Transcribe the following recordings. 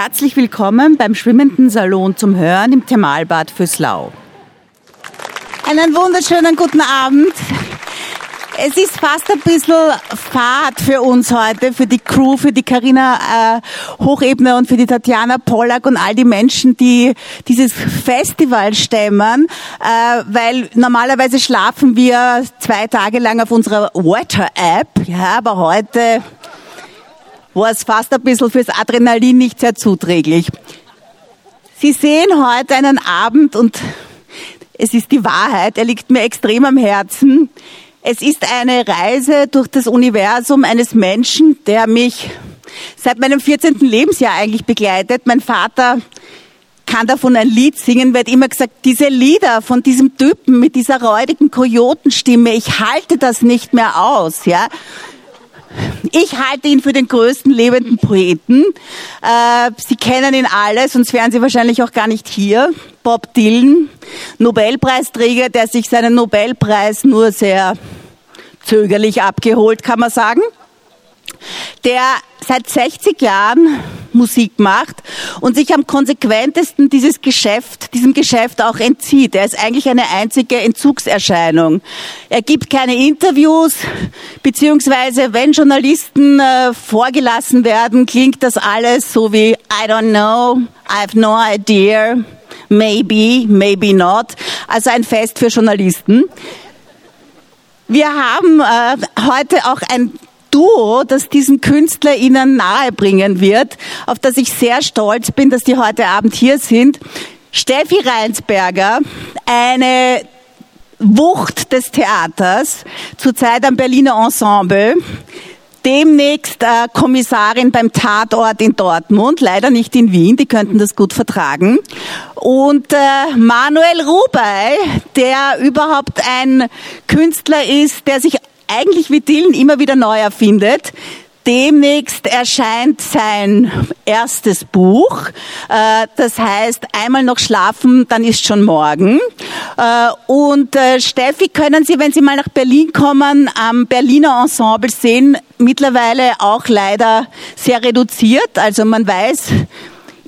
Herzlich willkommen beim Schwimmenden Salon zum Hören im Thermalbad Füßlau. Einen wunderschönen guten Abend. Es ist fast ein bisschen Fahrt für uns heute, für die Crew, für die Karina äh, Hochebner und für die Tatjana Pollack und all die Menschen, die dieses Festival stemmen, äh, weil normalerweise schlafen wir zwei Tage lang auf unserer Water-App, ja, aber heute war es fast ein bisschen fürs Adrenalin nicht sehr zuträglich. Sie sehen heute einen Abend und es ist die Wahrheit, er liegt mir extrem am Herzen. Es ist eine Reise durch das Universum eines Menschen, der mich seit meinem 14. Lebensjahr eigentlich begleitet. Mein Vater kann davon ein Lied singen, wird immer gesagt, diese Lieder von diesem Typen mit dieser räudigen Kojotenstimme, ich halte das nicht mehr aus, ja. Ich halte ihn für den größten lebenden Poeten. Äh, Sie kennen ihn alle, sonst wären Sie wahrscheinlich auch gar nicht hier. Bob Dylan, Nobelpreisträger, der sich seinen Nobelpreis nur sehr zögerlich abgeholt, kann man sagen. Der seit 60 Jahren Musik macht und sich am konsequentesten dieses Geschäft, diesem Geschäft auch entzieht. Er ist eigentlich eine einzige Entzugserscheinung. Er gibt keine Interviews, beziehungsweise wenn Journalisten äh, vorgelassen werden, klingt das alles so wie I don't know, I have no idea, maybe, maybe not. Also ein Fest für Journalisten. Wir haben äh, heute auch ein Duo, das diesen Künstler Ihnen nahebringen wird, auf das ich sehr stolz bin, dass die heute Abend hier sind. Steffi Reinsberger, eine Wucht des Theaters, zurzeit am Berliner Ensemble, demnächst äh, Kommissarin beim Tatort in Dortmund, leider nicht in Wien, die könnten das gut vertragen. Und äh, Manuel Rubey, der überhaupt ein Künstler ist, der sich eigentlich wie Dylan immer wieder neu erfindet. Demnächst erscheint sein erstes Buch. Äh, das heißt, einmal noch schlafen, dann ist schon morgen. Äh, und äh, Steffi können Sie, wenn Sie mal nach Berlin kommen, am Berliner Ensemble sehen, mittlerweile auch leider sehr reduziert. Also man weiß,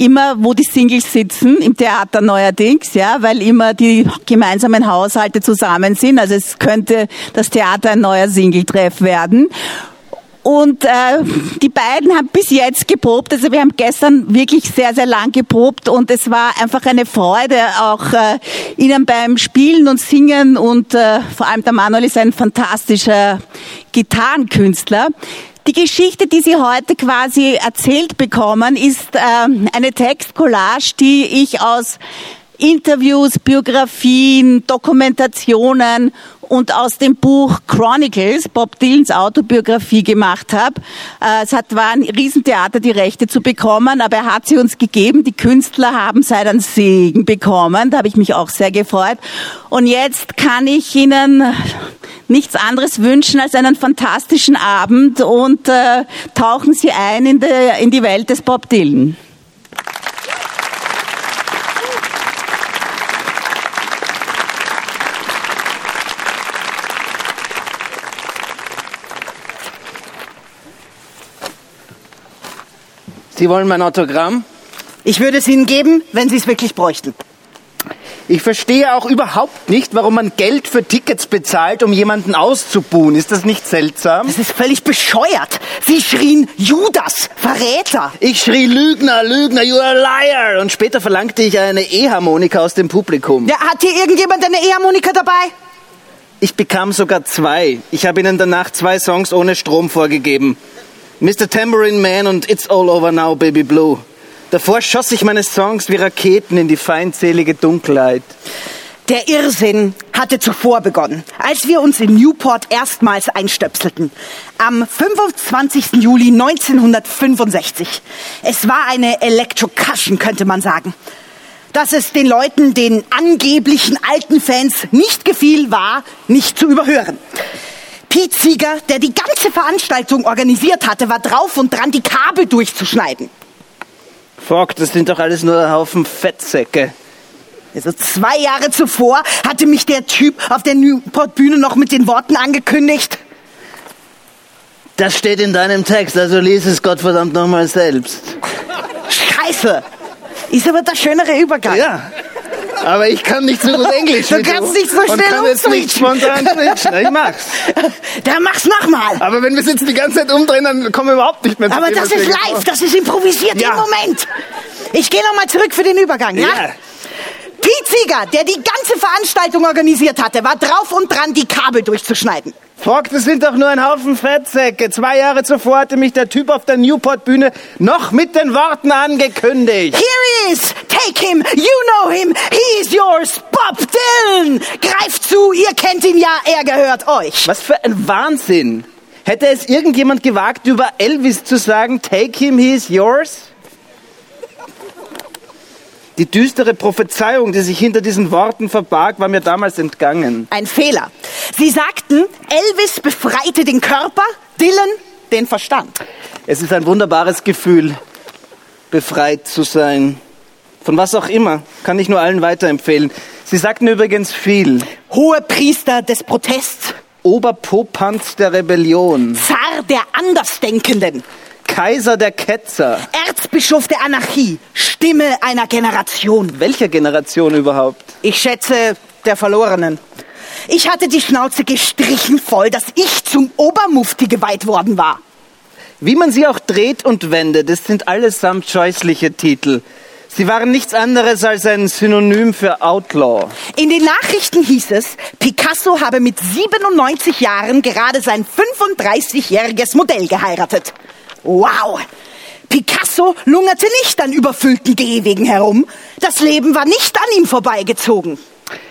immer, wo die Singles sitzen, im Theater neuerdings, ja, weil immer die gemeinsamen Haushalte zusammen sind. Also es könnte das Theater ein neuer Singletreff werden. Und äh, die beiden haben bis jetzt geprobt. Also wir haben gestern wirklich sehr, sehr lang geprobt und es war einfach eine Freude, auch äh, ihnen beim Spielen und Singen und äh, vor allem der Manuel ist ein fantastischer Gitarrenkünstler. Die Geschichte, die Sie heute quasi erzählt bekommen, ist äh, eine Textcollage, die ich aus Interviews, Biografien, Dokumentationen und aus dem Buch Chronicles, Bob Dylans Autobiografie gemacht habe. Äh, es hat, war ein Riesentheater, die Rechte zu bekommen, aber er hat sie uns gegeben. Die Künstler haben seinen Segen bekommen. Da habe ich mich auch sehr gefreut. Und jetzt kann ich Ihnen nichts anderes wünschen als einen fantastischen Abend und äh, tauchen Sie ein in, de, in die Welt des Bob Dylan. Sie wollen mein Autogramm? Ich würde es Ihnen geben, wenn Sie es wirklich bräuchten. Ich verstehe auch überhaupt nicht, warum man Geld für Tickets bezahlt, um jemanden auszubuhen. Ist das nicht seltsam? Das ist völlig bescheuert. Sie schrien Judas, Verräter. Ich schrie Lügner, Lügner, you are a liar. Und später verlangte ich eine E-Harmonika aus dem Publikum. Ja, hat hier irgendjemand eine E-Harmonika dabei? Ich bekam sogar zwei. Ich habe ihnen danach zwei Songs ohne Strom vorgegeben. Mr. Tambourine Man und It's All Over Now, Baby Blue. Davor schoss ich meine Songs wie Raketen in die feindselige Dunkelheit. Der Irrsinn hatte zuvor begonnen, als wir uns in Newport erstmals einstöpselten. Am 25. Juli 1965. Es war eine Electrocussion, könnte man sagen. Dass es den Leuten, den angeblichen alten Fans nicht gefiel, war nicht zu überhören. Pete Sieger, der die ganze Veranstaltung organisiert hatte, war drauf und dran, die Kabel durchzuschneiden. Fuck, das sind doch alles nur ein Haufen Fettsäcke. Also zwei Jahre zuvor hatte mich der Typ auf der Newport-Bühne noch mit den Worten angekündigt. Das steht in deinem Text, also lies es Gottverdammt nochmal selbst. Scheiße. Ist aber der schönere Übergang. Ja. Aber ich kann nicht so gut Englisch. Du kannst nicht so und schnell kann jetzt nicht spontan switchen. Ich mach's. Dann mach's nochmal. Aber wenn wir es jetzt die ganze Zeit umdrehen, dann kommen wir überhaupt nicht mehr zu Aber das ist live, das ist improvisiert Ja. im Moment. Ich gehe nochmal zurück für den Übergang, ja? Ja. Pete Sieger, der die ganze Veranstaltung organisiert hatte, war drauf und dran, die Kabel durchzuschneiden. Fuck, das sind doch nur ein Haufen Fettsäcke. Zwei Jahre zuvor hatte mich der Typ auf der Newport-Bühne noch mit den Worten angekündigt. Here he is! Take him! You know him! He is yours! Bob Dylan! Greift zu, ihr kennt ihn ja, er gehört euch. Was für ein Wahnsinn. Hätte es irgendjemand gewagt, über Elvis zu sagen, take him, he is yours? Die düstere Prophezeiung, die sich hinter diesen Worten verbarg, war mir damals entgangen. Ein Fehler. Sie sagten, Elvis befreite den Körper, Dylan den Verstand. Es ist ein wunderbares Gefühl, befreit zu sein. Von was auch immer, kann ich nur allen weiterempfehlen. Sie sagten übrigens viel. Hohe Priester des Protests, Oberpopanz der Rebellion, Zar der Andersdenkenden, Kaiser der Ketzer. Erzbischof der Anarchie, Stimme einer Generation. Welcher Generation überhaupt? Ich schätze, der Verlorenen. Ich hatte die Schnauze gestrichen voll, dass ich zum Obermufti geweiht worden war. Wie man sie auch dreht und wendet, es sind allesamt scheußliche Titel. Sie waren nichts anderes als ein Synonym für Outlaw. In den Nachrichten hieß es, Picasso habe mit 97 Jahren gerade sein 35-jähriges Modell geheiratet. Wow! Picasso lungerte nicht an überfüllten Gehwegen herum. Das Leben war nicht an ihm vorbeigezogen.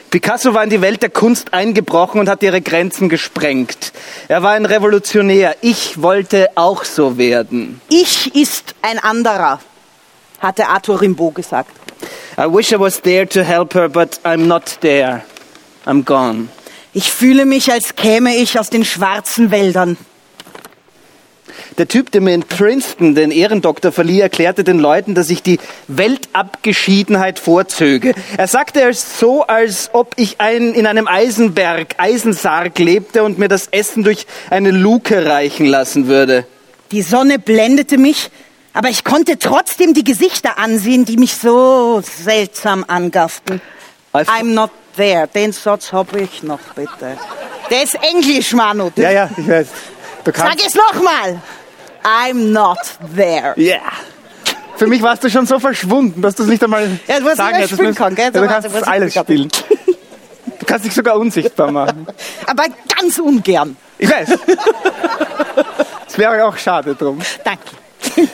Picasso war in die Welt der Kunst eingebrochen und hat ihre Grenzen gesprengt. Er war ein Revolutionär. Ich wollte auch so werden. Ich ist ein anderer, hatte Arthur Rimbaud gesagt. I wish I was there to help her, but I'm not there. I'm gone. Ich fühle mich, als käme ich aus den schwarzen Wäldern. Der Typ, der mir in Princeton den Ehrendoktor verlieh, erklärte den Leuten, dass ich die Weltabgeschiedenheit vorzöge. Er sagte es so, als ob ich ein, in einem Eisenberg, Eisensarg lebte und mir das Essen durch eine Luke reichen lassen würde. Die Sonne blendete mich, aber ich konnte trotzdem die Gesichter ansehen, die mich so seltsam angafften. I'm not there. Den Satz hab ich noch, bitte. Der ist Englisch, Manu. Ja, ja, ich weiß. Du Sag es nochmal. I'm not there. Ja. Für mich warst du schon so verschwunden, dass du es nicht einmal Ja, ich sagen hättest spielen kann, gell? Ja, du kannst ich alles spielen. Du kannst dich sogar unsichtbar machen. Aber ganz ungern. Ich weiß. Es wäre auch schade drum. Danke.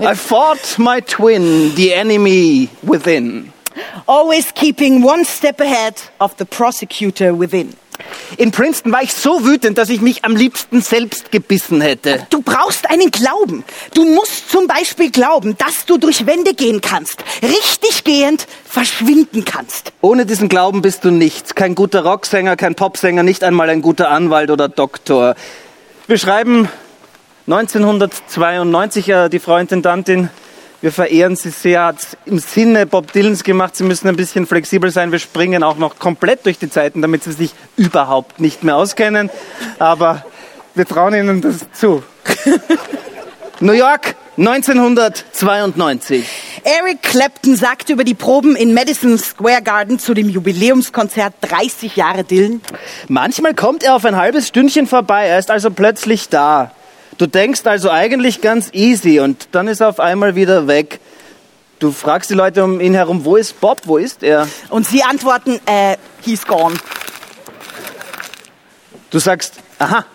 I fought my twin, the enemy within. Always keeping one step ahead of the prosecutor within. In Princeton war ich so wütend, dass ich mich am liebsten selbst gebissen hätte. Du brauchst einen Glauben. Du musst zum Beispiel glauben, dass du durch Wände gehen kannst, richtig gehend verschwinden kannst. Ohne diesen Glauben bist du nichts. Kein guter Rocksänger, kein Popsänger, nicht einmal ein guter Anwalt oder Doktor. Wir schreiben 1992, äh, die Frau Intendantin, wir verehren sie sehr, hat im Sinne Bob Dylans gemacht. Sie müssen ein bisschen flexibel sein. Wir springen auch noch komplett durch die Zeiten, damit sie sich überhaupt nicht mehr auskennen. Aber wir trauen ihnen das zu. New York, 1992. Eric Clapton sagte über die Proben in Madison Square Garden zu dem Jubiläumskonzert 30 Jahre Dylan. Manchmal kommt er auf ein halbes Stündchen vorbei, er ist also plötzlich da. Du denkst also eigentlich ganz easy und dann ist er auf einmal wieder weg. Du fragst die Leute um ihn herum, wo ist Bob, wo ist er? Und sie antworten, äh, he's gone. Du sagst, aha,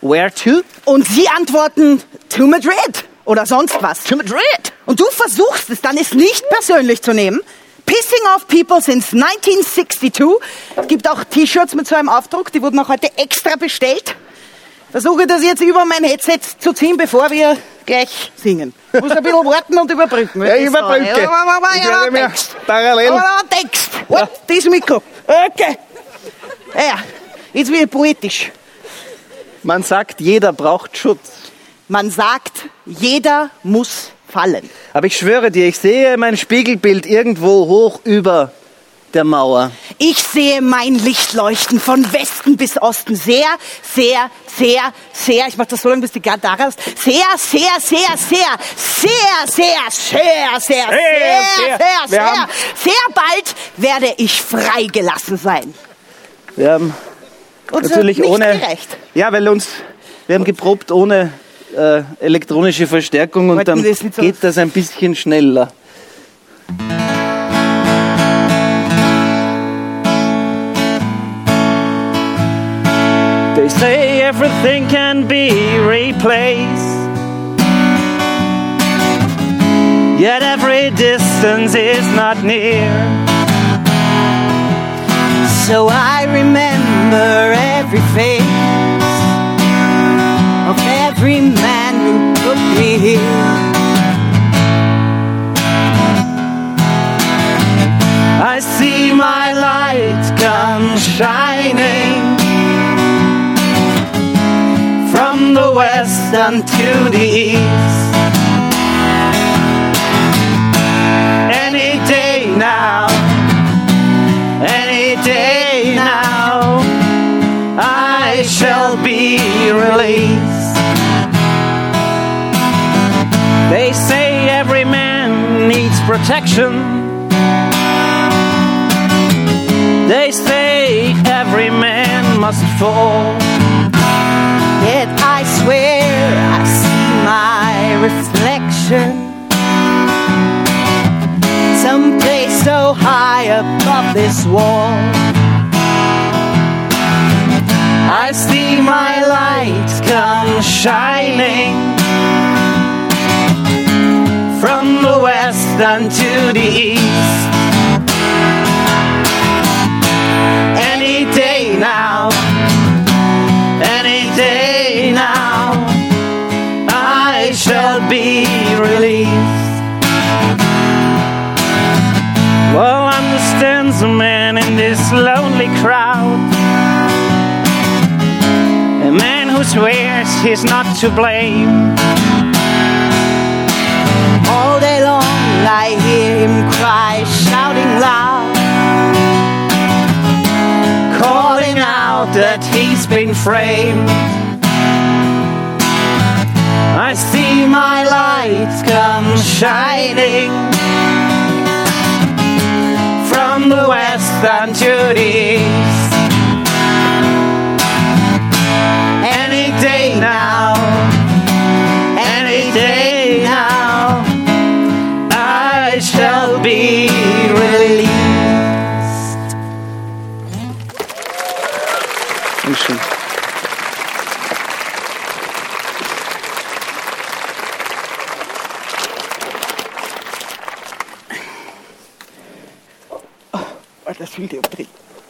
where to? Und sie antworten, to Madrid oder sonst was. To Madrid. Und du versuchst es dann, es nicht persönlich zu nehmen. Pissing off people since 1962. Es gibt auch T-Shirts mit so einem Aufdruck, die wurden auch heute extra bestellt. Versuche das jetzt über mein Headset zu ziehen, bevor wir gleich singen. Ich muss ein bisschen warten und überbrücken. Ja, ich überbrücke. Ja, aber, aber, Ich ja, werde mir parallel- Aber, Text. What? Das Mikro. Okay. Ja, ja. Jetzt wird poetisch. Man sagt, jeder braucht Schutz. Man sagt, jeder muss fallen. Aber ich schwöre dir, ich sehe mein Spiegelbild irgendwo hoch über der Mauer. Ich sehe mein Licht leuchten von Westen bis Osten. Sehr, sehr, sehr, sehr, ich mache das so lange, bis die Gitarre ist. Sehr, sehr, sehr, sehr, sehr, sehr, sehr, sehr, sehr, sehr, sehr, sehr, sehr bald werde ich freigelassen sein. Wir haben Und natürlich nicht ohne. gerecht. Ja, weil uns. Wir haben geprobt ohne äh, elektronische Verstärkung und Wollten dann so- geht das ein bisschen schneller. They say everything can be replaced. Yet every distance is not near. So I remember every face of every man who put me here. I see my light come shining west unto the east. Any day now, any day now, I shall be released. They say every man needs protection. They say every man must fall. Reflection someplace so high above this wall. I see my light come shining from the west unto the east. Any day now, be released. Well, understands a man in this lonely crowd. A man who swears he's not to blame. All day long I hear him cry, shouting loud. calling out that he's been framed. I see my lights come shining from the west unto the east. Any day now, any day now, I shall be released. Dankeschön. Das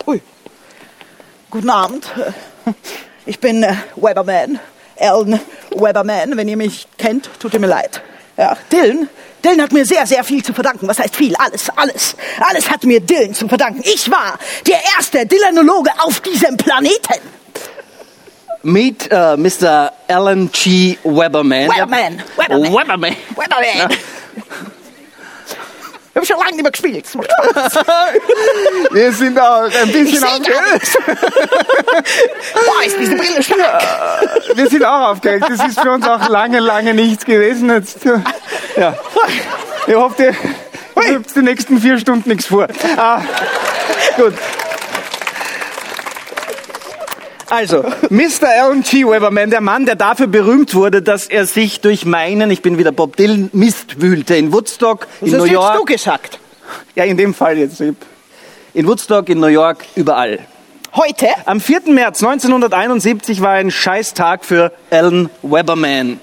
Ui. Guten Abend. Ich bin äh, Weberman, Alan Weberman. Wenn ihr mich kennt, tut ihr mir leid. Ja, Dylan, Dylan hat mir sehr, sehr viel zu verdanken. Was heißt viel? Alles, alles. Alles hat mir Dylan zu verdanken. Ich war der erste Dylanologe auf diesem Planeten. Meet uh, Mr. Alan G. Weberman. Weberman, Weberman. Weberman. Weberman. Ich habe schon lange nicht mehr gespielt. Macht Spaß. Wir sind auch ein bisschen aufgeregt. Boah, ist diese Brille stark. Wir sind auch aufgeregt. Das ist für uns auch lange, lange nichts gewesen. Jetzt, ja. Ich hoffe, ihr ihr habt die nächsten vier Stunden nichts vor. Ah, gut. Also, Mr. Alan G. Weberman, der Mann, der dafür berühmt wurde, dass er sich durch meinen, ich bin wieder Bob Dylan, Mist wühlte. In Woodstock, in Das New hast jetzt York. du gesagt. Ja, in dem Fall jetzt. In Woodstock, in New York, überall. Heute Am 4. März 1971 war ein Scheißtag für Alan Weberman.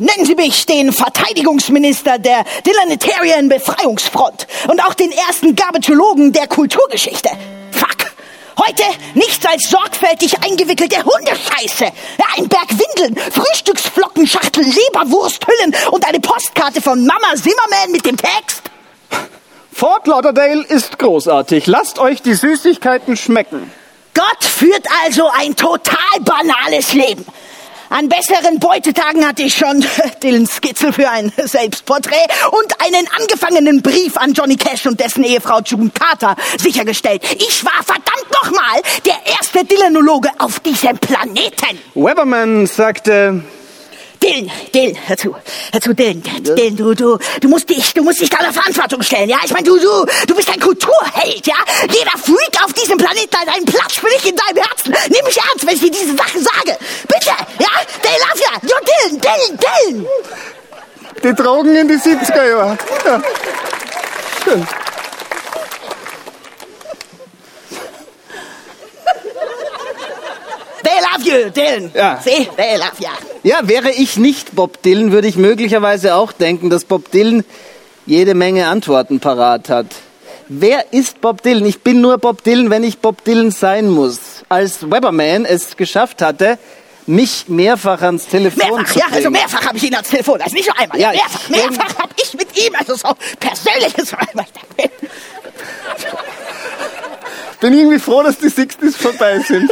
Nennen Sie mich den Verteidigungsminister der Dylanitarian Befreiungsfront und auch den ersten Garbitologen der Kulturgeschichte. Heute nichts als sorgfältig eingewickelte Hundescheiße. Ja, ein Berg Windeln, Frühstücksflocken, Schachtel Leberwursthüllen und eine Postkarte von Mama Zimmerman mit dem Text. Fort Lauderdale ist großartig. Lasst euch die Süßigkeiten schmecken. Gott führt also ein total banales Leben. An besseren Beutetagen hatte ich schon Dylan Skizzel für ein Selbstporträt und einen angefangenen Brief an Johnny Cash und dessen Ehefrau June Carter sichergestellt. Ich war verdammt nochmal der erste Dylanologe auf diesem Planeten. Weberman sagte, Dylan, Dylan, hör zu, hör zu, Dylan, Dylan, du, du, du musst dich, du musst dich deiner Verantwortung stellen, ja? Ich meine, du, du, du bist ein Kulturheld, ja? Jeder Freak auf diesem Planeten hat einen Platz für dich in deinem Herzen. Nimm mich ernst, wenn ich dir diese Sachen sage. Bitte, ja? They love you. You're Dylan, Dylan, Dylan. Die Drogen in die 70er Jahre. Ja. Schön. They love you, Dylan. Ja. See, they love you. ja, wäre ich nicht Bob Dylan, würde ich möglicherweise auch denken, dass Bob Dylan jede Menge Antworten parat hat. Wer ist Bob Dylan? Ich bin nur Bob Dylan, wenn ich Bob Dylan sein muss. Als Weberman es geschafft hatte, mich mehrfach ans Telefon Mehrfach, zu ja, bringen. also mehrfach habe ich ihn ans Telefon, also nicht nur einmal. Ja, mehrfach, mehrfach habe ich mit ihm, also so persönliches. Bin irgendwie froh, dass die 60s vorbei sind.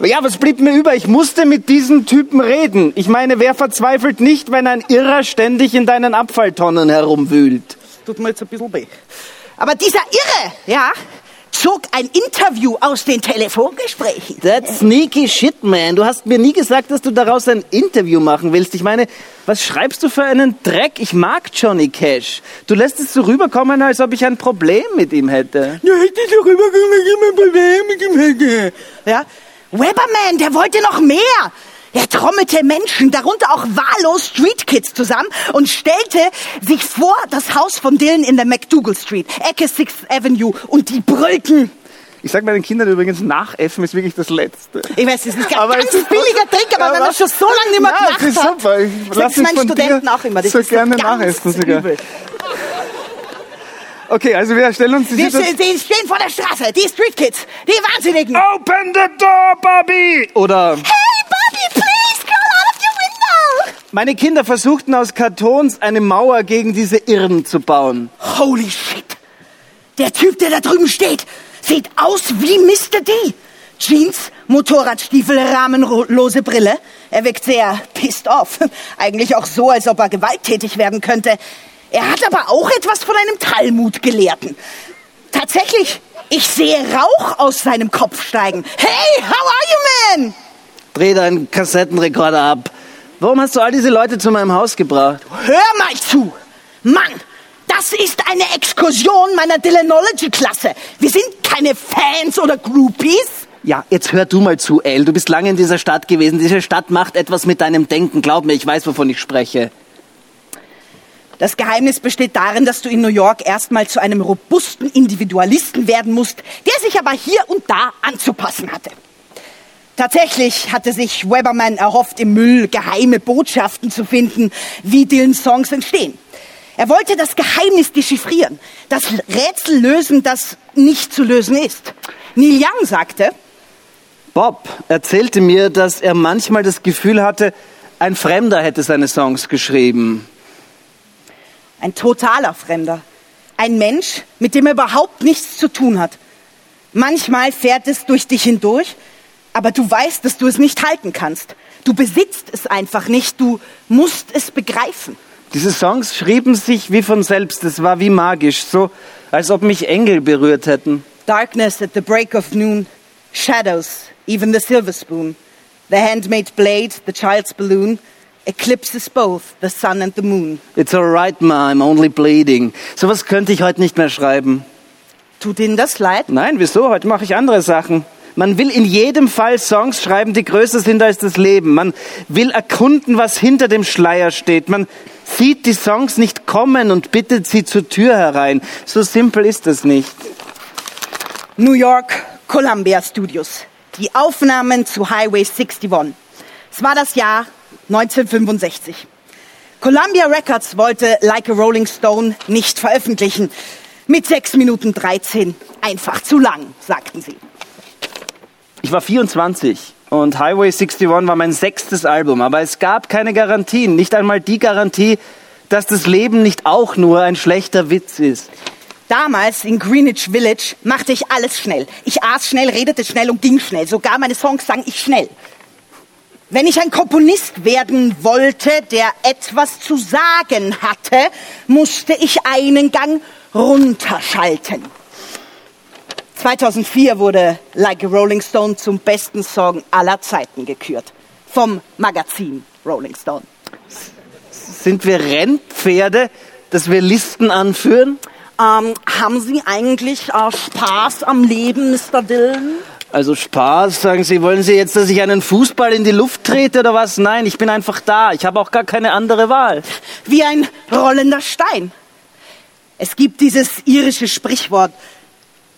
Ja, was blieb mir über? Ich musste mit diesem Typen reden. Ich meine, wer verzweifelt nicht, wenn ein Irrer ständig in deinen Abfalltonnen herumwühlt? Tut mir jetzt ein bisschen weh. Aber dieser Irre, ja, zog ein Interview aus den Telefongesprächen. That's sneaky shit, man. Du hast mir nie gesagt, dass du daraus ein Interview machen willst. Ich meine, was schreibst du für einen Dreck? Ich mag Johnny Cash. Du lässt es so rüberkommen, als ob ich ein Problem mit ihm hätte. Ja, hätte ich doch immer ein Problem mit ihm hätte. Ja, Weberman, der wollte noch mehr. Er trommelte Menschen, darunter auch wahllos Street Kids zusammen und stellte sich vor das Haus von Dylan in der McDougal Street, Ecke 6th Avenue und die brüllten. Ich sag meinen Kindern übrigens, nachäffen ist wirklich das Letzte. Ich weiß, das ist ein Aber ganz es ist- billiger Trick, aber wenn man das schon so lange nicht mehr Ja, gemacht es ist hat. super. Ich das lass ist mich meinen von Studenten dir auch immer. Das so ist gerne nachessen sogar. übel. Okay, also wir stellen uns die Wir Situation... die stehen vor der Straße, die Street Kids, die Wahnsinnigen. Open the door, Bobby! Oder Hey, Bobby, please, crawl out of your window. Meine Kinder versuchten aus Kartons eine Mauer gegen diese Irren zu bauen. Holy shit. Der Typ, der da drüben steht, sieht aus wie Mr. D. Jeans, Motorradstiefel, rahmenlose Brille. Er wirkt sehr pissed off. Eigentlich auch so, als ob er gewalttätig werden könnte. Er hat aber auch etwas von einem Talmud-Gelehrten. Tatsächlich, ich sehe Rauch aus seinem Kopf steigen. Hey, how are you, man? Dreh deinen Kassettenrekorder ab. Warum hast du all diese Leute zu meinem Haus gebracht? Hör mal zu! Mann, das ist eine Exkursion meiner Dylanology-Klasse. Wir sind keine Fans oder Groupies. Ja, jetzt hör du mal zu, El. Du bist lange in dieser Stadt gewesen. Diese Stadt macht etwas mit deinem Denken. Glaub mir, ich weiß, wovon ich spreche. Das Geheimnis besteht darin, dass du in New York erstmal zu einem robusten Individualisten werden musst, der sich aber hier und da anzupassen hatte. Tatsächlich hatte sich Weberman erhofft, im Müll geheime Botschaften zu finden, wie Dylans Songs entstehen. Er wollte das Geheimnis dechiffrieren, das Rätsel lösen, das nicht zu lösen ist. Neil Young sagte, Bob erzählte mir, dass er manchmal das Gefühl hatte, ein Fremder hätte seine Songs geschrieben. ein totaler Fremder, ein Mensch, mit dem er überhaupt nichts zu tun hat. Manchmal fährt es durch dich hindurch, aber du weißt, dass du es nicht halten kannst. Du besitzt es einfach nicht, du musst es begreifen. Diese Songs schrieben sich wie von selbst. Es war wie magisch, so als ob mich Engel berührt hätten. Darkness at the break of noon, shadows, even the silver spoon, the handmade blade, the child's balloon, eclipses both the sun and the moon. It's alright, ma, I'm only bleeding. Sowas könnte ich heute nicht mehr schreiben. Tut Ihnen das leid? Nein, wieso? Heute mache ich andere Sachen. Man will in jedem Fall Songs schreiben, die größer sind als das Leben. Man will erkunden, was hinter dem Schleier steht. Man sieht die Songs nicht kommen und bittet sie zur Tür herein. So simpel ist es nicht. New York, Columbia Studios. Die Aufnahmen zu Highway 61. Es war das Jahr 1965. Columbia Records wollte Like a Rolling Stone nicht veröffentlichen. Mit 6 Minuten 13. Einfach zu lang, sagten sie. Ich war 24 und Highway 61 war mein sechstes Album, aber es gab keine Garantien, nicht einmal die Garantie, dass das Leben nicht auch nur ein schlechter Witz ist. Damals in Greenwich Village machte ich alles schnell. Ich aß schnell, redete schnell und ging schnell. Sogar meine Songs sang ich schnell. Wenn ich ein Komponist werden wollte, der etwas zu sagen hatte, musste ich einen Gang runterschalten. 2004 wurde Like a Rolling Stone zum besten Song aller Zeiten gekürt. Vom Magazin Rolling Stone. Sind wir Rennpferde, dass wir Listen anführen? Ähm, haben Sie eigentlich äh, Spaß am Leben, Mr. Dillon? Also Spaß, sagen Sie, wollen Sie jetzt, dass ich einen Fußball in die Luft trete oder was? Nein, ich bin einfach da. Ich habe auch gar keine andere Wahl. Wie ein rollender Stein. Es gibt dieses irische Sprichwort,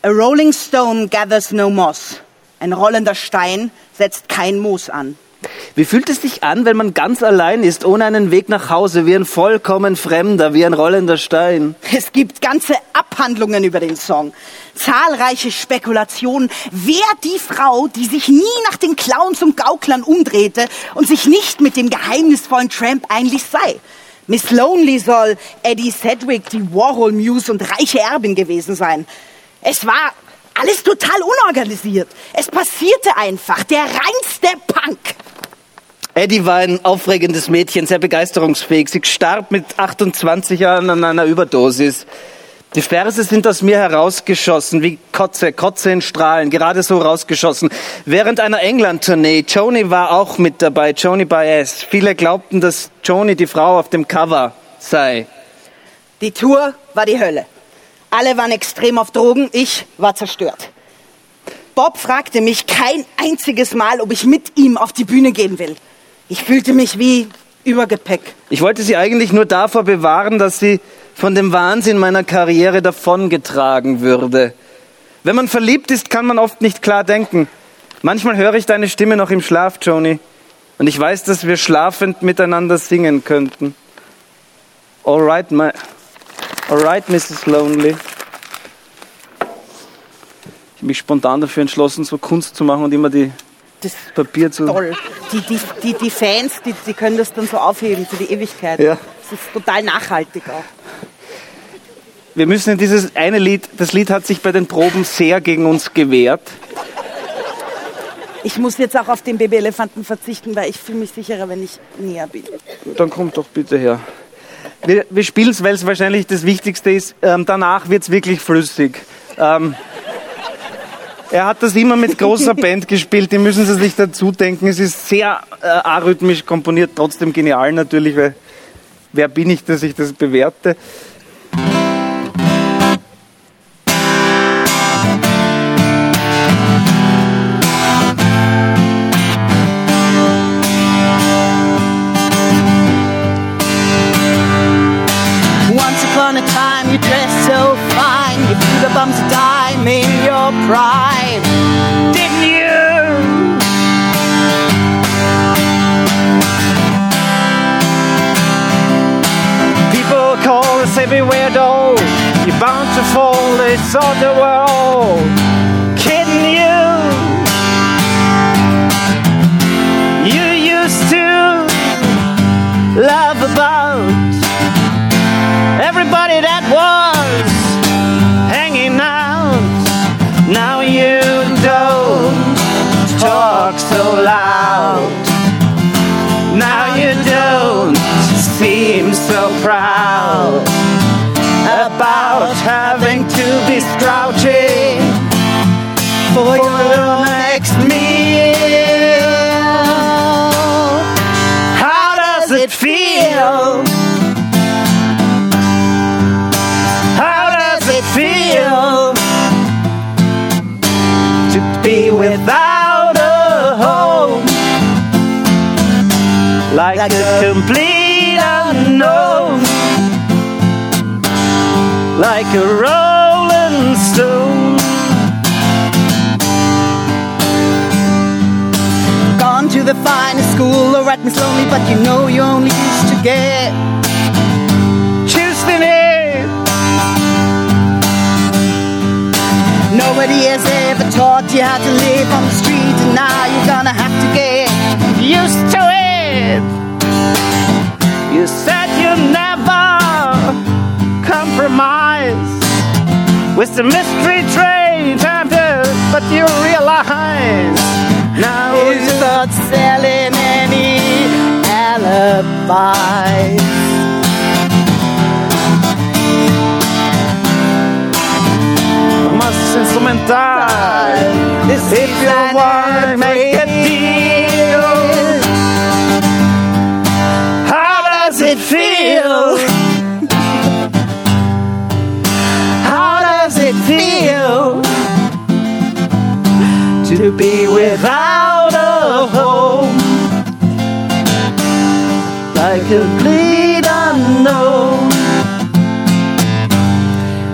A rolling stone gathers no moss. Ein rollender Stein setzt kein Moos an. Wie fühlt es sich an, wenn man ganz allein ist, ohne einen Weg nach Hause, wie ein vollkommen Fremder, wie ein rollender Stein? Es gibt ganze Abhandlungen über den Song. Zahlreiche Spekulationen, wer die Frau, die sich nie nach den Clowns und Gauklern umdrehte und sich nicht mit dem geheimnisvollen Tramp eigentlich sei. Miss Lonely soll Eddie Sedgwick, die Warhol Muse und reiche Erbin gewesen sein. Es war alles total unorganisiert. Es passierte einfach. Der reinste Punk. Eddie war ein aufregendes Mädchen, sehr begeisterungsfähig. Sie starb mit 28 Jahren an einer Überdosis. Die Verse sind aus mir herausgeschossen, wie Kotze, Kotze in Strahlen, gerade so rausgeschossen. Während einer England-Tournee, Joni war auch mit dabei, Joni Baez. Viele glaubten, dass Joni die Frau auf dem Cover sei. Die Tour war die Hölle. Alle waren extrem auf Drogen, ich war zerstört. Bob fragte mich kein einziges Mal, ob ich mit ihm auf die Bühne gehen will. Ich fühlte mich wie Übergepäck. Ich wollte sie eigentlich nur davor bewahren, dass sie von dem Wahnsinn meiner Karriere davongetragen würde. Wenn man verliebt ist, kann man oft nicht klar denken. Manchmal höre ich deine Stimme noch im Schlaf, Joni. Und ich weiß, dass wir schlafend miteinander singen könnten. All right, my, all right, Mrs. Lonely. Ich habe mich spontan dafür entschlossen, so Kunst zu machen und immer die Das Papier zu. toll. Die, die, die, die Fans, die, die können das dann so aufheben für die Ewigkeit. Ja. Das ist total nachhaltig auch. Wir müssen in dieses eine Lied, das Lied hat sich bei den Proben sehr gegen uns gewehrt. Ich muss jetzt auch auf den Babyelefanten verzichten, weil ich fühle mich sicherer, wenn ich näher bin. Dann kommt doch bitte her. Wir, wir spielen es, weil es wahrscheinlich das Wichtigste ist. Ähm, danach wird es wirklich flüssig. Ähm, er hat das immer mit großer Band gespielt, die müssen Sie sich dazu denken. Es ist sehr äh, arrhythmisch komponiert, trotzdem genial natürlich, weil wer bin ich, dass ich das bewerte? Your. Didn't you? People call us everywhere though. You're bound to fall, they saw the world. Like a rolling stone. Gone to the finest school, alright, Miss Lonely, but you know you only used to get. In it, Nobody has ever taught you how to live on the street, and now you're gonna have to get. used to it. You with the mystery train. Time to, but you realize now He's not selling any alibis. Más instrumental. This If is you an want, make a deal. Be without a home? Like a complete unknown,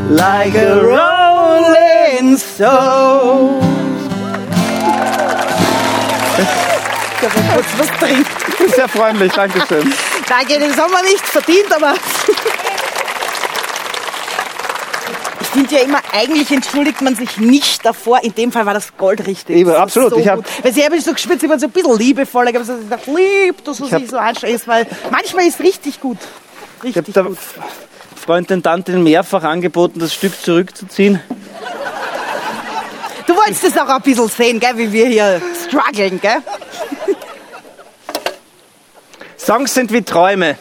like a rolling stone. Kurz was trinken. Sehr freundlich, Dankeschön. Danke, das haben wir nicht verdient, aber. Ich finde ja immer, eigentlich entschuldigt man sich nicht davor. In dem Fall war das Gold richtig. Eben, absolut. So Ich hab-. Weil sie habe ich so gespürt, sie waren so ein bisschen liebevoll. Ich habe gesagt, lieb, dass du dich so anstrengst, weil manchmal ist richtig gut. Ich habe Richtig der gut. Freund den Tanten mehrfach angeboten, das Stück zurückzuziehen. Du wolltest es auch ein bisschen sehen, gell, wie wir hier strugglen, gell? Songs sind wie Träume,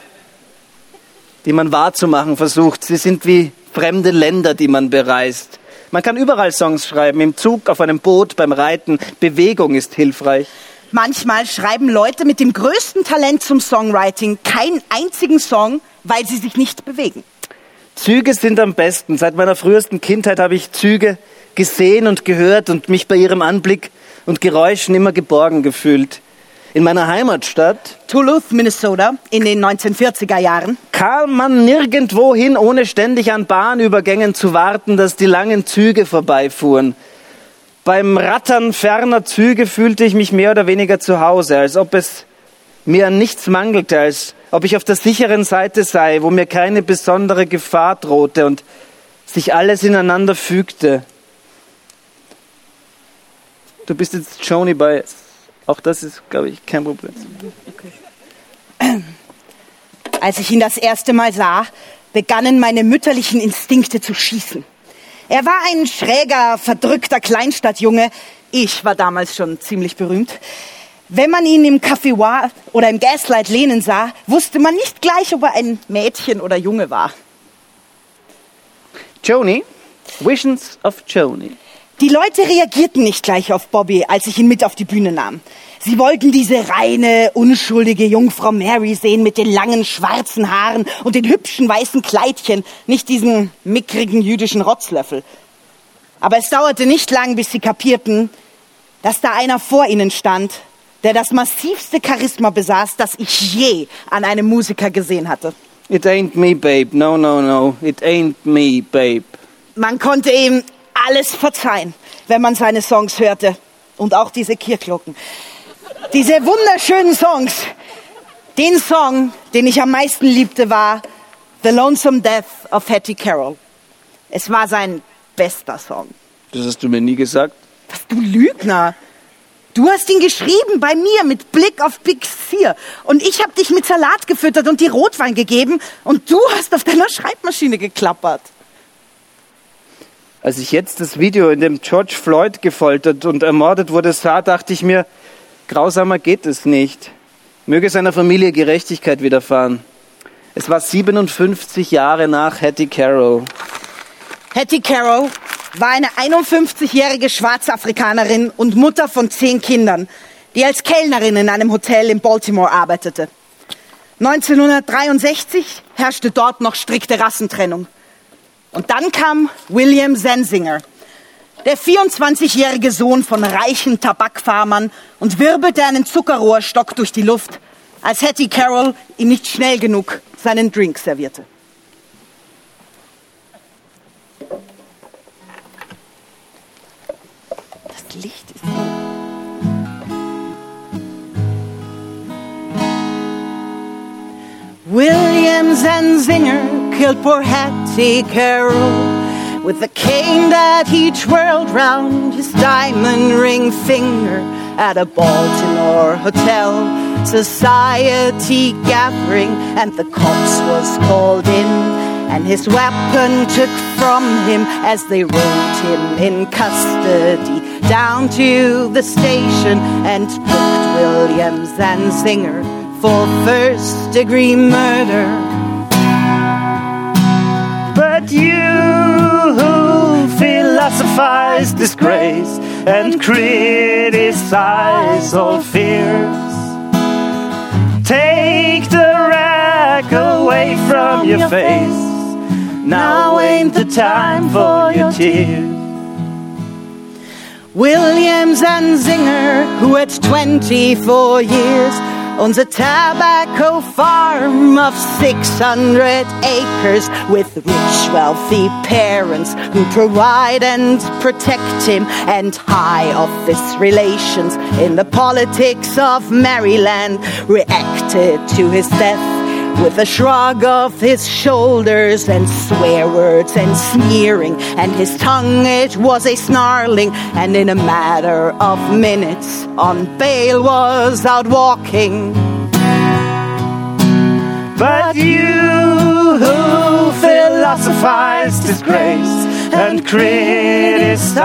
die man wahrzumachen versucht. Sie sind wie fremde Länder, die man bereist. Man kann überall Songs schreiben, im Zug, auf einem Boot, beim Reiten. Bewegung ist hilfreich. Manchmal schreiben Leute mit dem größten Talent zum Songwriting keinen einzigen Song, weil sie sich nicht bewegen. Züge sind am besten. Seit meiner frühesten Kindheit habe ich Züge gesehen und gehört und mich bei ihrem Anblick und Geräuschen immer geborgen gefühlt. In meiner Heimatstadt Duluth, Minnesota, in den 1940er Jahren. kam man nirgendwo hin, ohne ständig an Bahnübergängen zu warten, dass die langen Züge vorbeifuhren. Beim Rattern ferner Züge fühlte ich mich mehr oder weniger zu Hause, als ob es mir an nichts mangelte, als ob ich auf der sicheren Seite sei, wo mir keine besondere Gefahr drohte und sich alles ineinander fügte. Du bist jetzt Joni bei. Auch das ist, glaube ich, kein Problem. Als ich ihn das erste Mal sah, begannen meine mütterlichen Instinkte zu schießen. Er war ein schräger, verdrückter Kleinstadtjunge. Ich war damals schon ziemlich berühmt. Wenn man ihn im Café War oder im Gaslight lehnen sah, wusste man nicht gleich, ob er ein Mädchen oder Junge war. Joni, Visions of Joni. Die Leute reagierten nicht gleich auf Bobby, als ich ihn mit auf die Bühne nahm. Sie wollten diese reine, unschuldige Jungfrau Mary sehen mit den langen schwarzen Haaren und den hübschen weißen Kleidchen, nicht diesen mickrigen jüdischen Rotzlöffel. Aber es dauerte nicht lang, bis sie kapierten, dass da einer vor ihnen stand, der das massivste Charisma besaß, das ich je an einem Musiker gesehen hatte. It ain't me, babe. No, no, no. It ain't me, babe. Man konnte ihm alles verzeihen, wenn man seine Songs hörte. Und auch diese Kirchglocken. Diese wunderschönen Songs. Den Song, den ich am meisten liebte, war The Lonesome Death of Hattie Carroll. Es war sein bester Song. Das hast du mir nie gesagt. Was, du Lügner! Du hast ihn geschrieben bei mir mit Blick auf Big Sear. Und ich habe dich mit Salat gefüttert und die Rotwein gegeben. Und du hast auf deiner Schreibmaschine geklappert. Als ich jetzt das Video, in dem George Floyd gefoltert und ermordet wurde, sah, dachte ich mir, grausamer geht es nicht. Möge seiner Familie Gerechtigkeit widerfahren. Es war 57 Jahre nach Hattie Carroll. Hattie Carroll war eine 51-jährige Schwarzafrikanerin und Mutter von zehn Kindern, die als Kellnerin in einem Hotel in Baltimore arbeitete. 1963 herrschte dort noch strikte Rassentrennung. Und dann kam William Sensinger, der 24-jährige Sohn von reichen Tabakfarmern und wirbelte einen Zuckerrohrstock durch die Luft, als Hattie Carroll ihm nicht schnell genug seinen Drink servierte. Das Licht ist. William Zanzinger killed poor Hattie Carroll with the cane that he twirled round his diamond ring finger at a Baltimore hotel. Society gathering and the cops was called in and his weapon took from him as they rode him in custody down to the station and booked Williams and Singer for first degree murder. Disgrace and criticize all fears, take the rag away from your face. Now ain't the time for your tears. Williams and Singer, who at 24 years, owns a tobacco farm of 600 acres with rich, wealthy parents who provide and protect him and high office relations in the politics of Maryland. Reacted to his death with a shrug of his shoulders and swear words and sneering, and his tongue it was a snarling, and in a matter of minutes on bail was out walking. But you who philosophize disgrace and criticize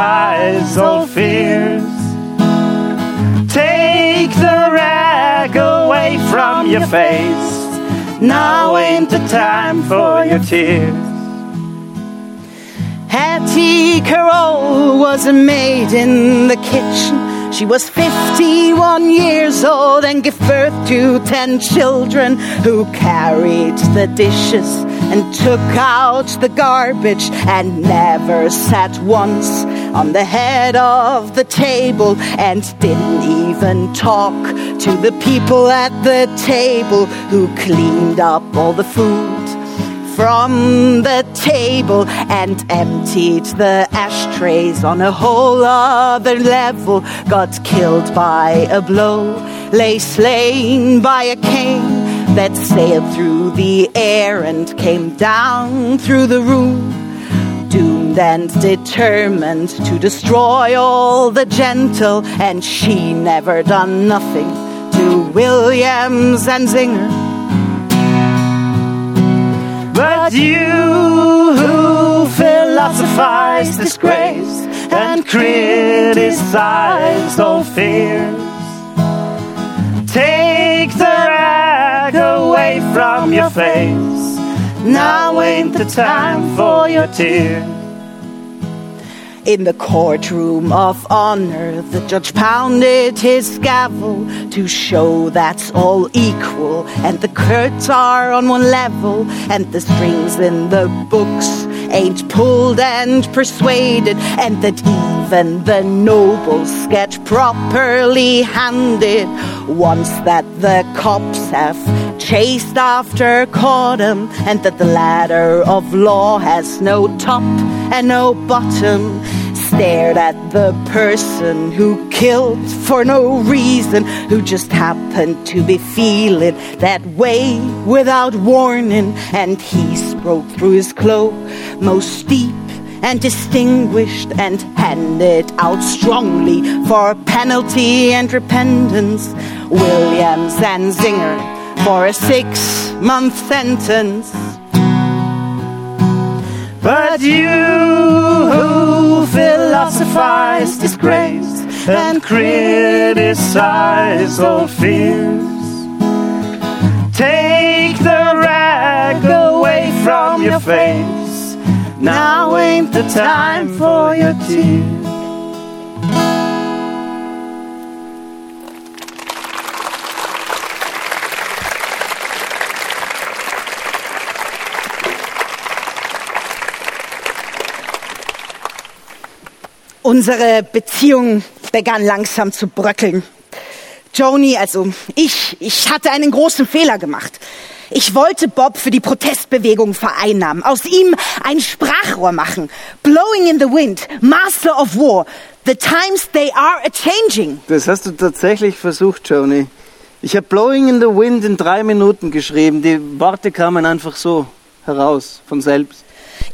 all fears, take the rag away from your face. Now ain't the time for oh, your tears. Hattie Carroll was a maid in the kitchen. She was 51 years old and gave birth to 10 children who carried the dishes and took out the garbage and never sat once on the head of the table and didn't even talk to the people at the table who cleaned up all the food from the table and emptied the ashtrays on a whole other level. Got killed by a blow, lay slain by a cane that sailed through the air and came down through the room. Doomed and determined to destroy all the gentle, and she never done nothing to Williams and Zinger. But you who philosophize disgrace and criticize all fears, take the rag away from your face. Now ain't the time for your tears. In the courtroom of honor, the judge pounded his gavel to show that's all equal, and the courts are on one level, and the strings in the books ain't pulled and persuaded, and that even the nobles get properly handed. Once that the cops have chased after caught 'em, and that the ladder of law has no top and no bottom stared at the person who killed for no reason, who just happened to be feeling that way without warning, and he spoke through his cloak, most deep and distinguished, and handed out strongly for penalty and repentance Williams and Zinger for a six month sentence. But you who philosophize disgrace and criticize all fears, take the rag away from your face. Now ain't the time for your tears. Unsere Beziehung begann langsam zu bröckeln. Joni, also ich, ich hatte einen großen Fehler gemacht. Ich wollte Bob für die Protestbewegung vereinnahmen, aus ihm ein Sprachrohr machen. Blowing in the wind, Master of War. The times they are a changing. Das hast du tatsächlich versucht, Joni. Ich habe Blowing in the Wind in drei Minuten geschrieben. Die Worte kamen einfach so heraus, von selbst.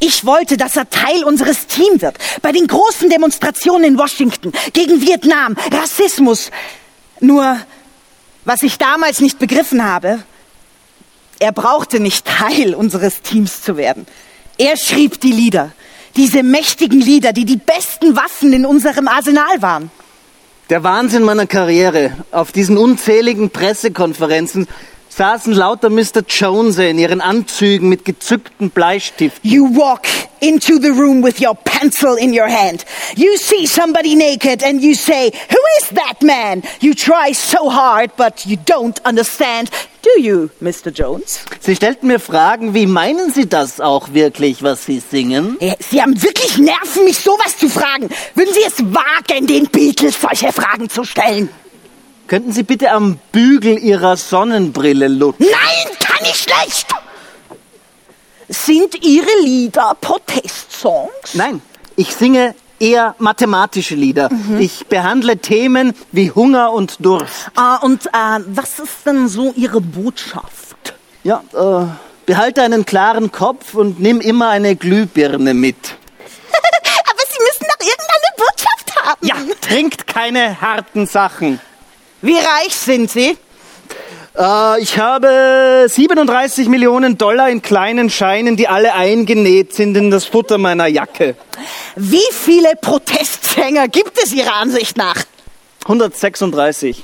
Ich wollte, dass er Teil unseres Teams wird. Bei den großen Demonstrationen in Washington gegen Vietnam, Rassismus. Nur, was ich damals nicht begriffen habe, Er brauchte nicht Teil unseres Teams zu werden. Er schrieb die Lieder. Diese mächtigen Lieder, die die besten Waffen in unserem Arsenal waren. Der Wahnsinn meiner Karriere. Auf diesen unzähligen Pressekonferenzen saßen lauter Mr. Jones in ihren Anzügen mit gezückten Bleistiften. You walk into the room with your pencil in your hand. You see somebody naked and you say, Who is that man? You try so hard, but you don't understand. Do you, Mr. Jones? Sie stellten mir Fragen, wie meinen Sie das auch wirklich, was Sie singen? Sie haben wirklich Nerven, mich sowas zu fragen. Würden Sie es wagen, den Beatles solche Fragen zu stellen? Könnten Sie bitte am Bügel Ihrer Sonnenbrille lutschen? Nein, kann ich schlecht! Sind Ihre Lieder Protestsongs? Nein, ich singe eher mathematische Lieder. Ich behandle Themen wie Hunger und Durst. Ah, und äh, was ist denn so Ihre Botschaft? Ja, äh, behalte einen klaren Kopf und nimm immer eine Glühbirne mit. Aber Sie müssen doch irgendeine Botschaft haben. Ja, trinkt keine harten Sachen. Wie reich sind Sie? Äh, ich habe 37 Millionen Dollar in kleinen Scheinen, die alle eingenäht sind in das Futter meiner Jacke. Wie viele Protestsänger gibt es Ihrer Ansicht nach? 136.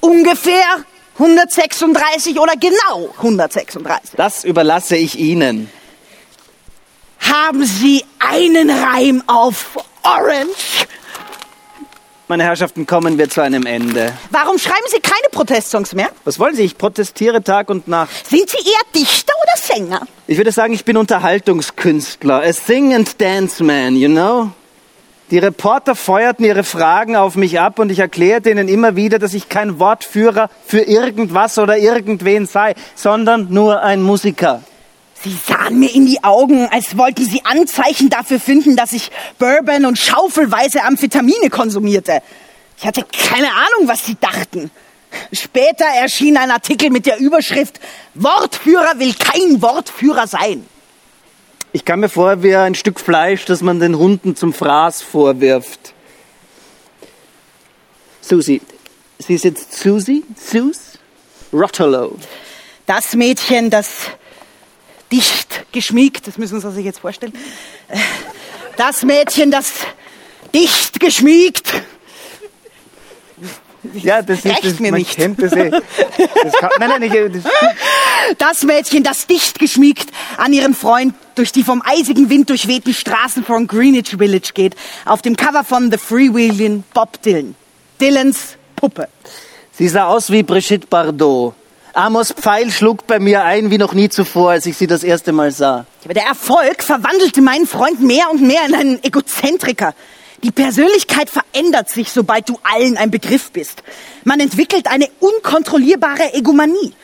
Ungefähr 136 oder genau 136. Das überlasse ich Ihnen. Haben Sie einen Reim auf Orange? Meine Herrschaften, kommen wir zu einem Ende. Warum schreiben Sie keine Protestsongs mehr? Was wollen Sie? Ich protestiere Tag und Nacht. Sind Sie eher Dichter oder Sänger? Ich würde sagen, ich bin Unterhaltungskünstler. A sing and dance man, you know? Die Reporter feuerten ihre Fragen auf mich ab und ich erklärte ihnen immer wieder, dass ich kein Wortführer für irgendwas oder irgendwen sei, sondern nur ein Musiker. Sie sahen mir in die Augen, als wollten Sie Anzeichen dafür finden, dass ich Bourbon und schaufelweise Amphetamine konsumierte. Ich hatte keine Ahnung, was Sie dachten. Später erschien ein Artikel mit der Überschrift Wortführer will kein Wortführer sein. Ich kam mir vor wie ein Stück Fleisch, das man den Hunden zum Fraß vorwirft. Susi. Sie ist jetzt Susi? Sus? Rotterlow. Das Mädchen, das dicht geschmiegt, das müssen Sie sich jetzt vorstellen, äh, das Mädchen, das dicht geschmiegt, Ja, das ist Reicht das, mir man nicht. kennt das eh. Das kann, nein, nein, ich, das, das Mädchen, das dicht geschmiegt an ihren Freund durch die vom eisigen Wind durchwehten Straßen von Greenwich Village geht, auf dem Cover von The Freewheeling Bob Dylan. Dylans Puppe. sie sah aus wie Brigitte Bardot. Amos Pfeil schlug bei mir ein wie noch nie zuvor, als ich sie das erste Mal sah. Aber der Erfolg verwandelte meinen Freund mehr und mehr in einen Egozentriker. Die Persönlichkeit verändert sich, sobald du allen ein Begriff bist. Man entwickelt eine unkontrollierbare Egomanie.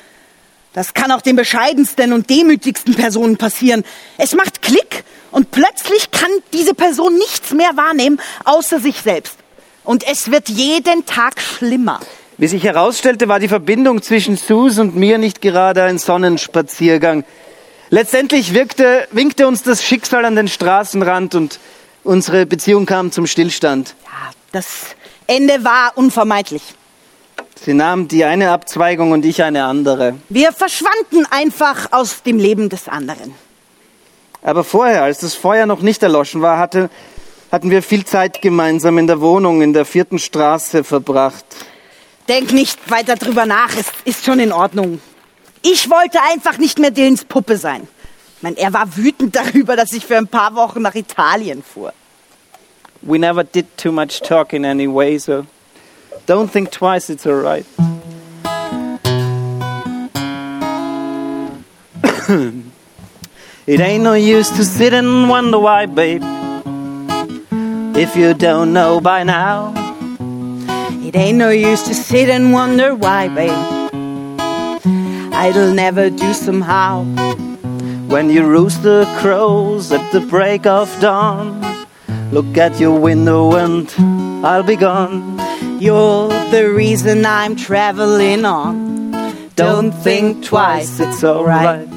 Das kann auch den bescheidensten und demütigsten Personen passieren. Es macht Klick und plötzlich kann diese Person nichts mehr wahrnehmen, außer sich selbst. Und es wird jeden Tag schlimmer. Wie sich herausstellte, war die Verbindung zwischen Sus und mir nicht gerade ein Sonnenspaziergang. Letztendlich wirkte, winkte uns das Schicksal an den Straßenrand und unsere Beziehung kam zum Stillstand. Ja, das Ende war unvermeidlich. Sie nahm die eine Abzweigung und ich eine andere. Wir verschwanden einfach aus dem Leben des anderen. Aber vorher, als das Feuer noch nicht erloschen war, hatte, hatten wir viel Zeit gemeinsam in der Wohnung in der vierten Straße verbracht. Denk nicht weiter drüber nach, es ist schon in Ordnung. Ich wollte einfach nicht mehr Dylans Puppe sein. Ich meine, er war wütend darüber, dass ich für ein paar Wochen nach Italien fuhr. We never did too much talking anyway, so don't think twice, it's alright. it ain't no use to sit and wonder why, babe. If you don't know by now, It ain't no use to sit and wonder why, babe. I'll never do somehow. when you rooster crows at the break of dawn, look at your window and I'll be gone. You're the reason I'm traveling on. Don't think twice, it's alright.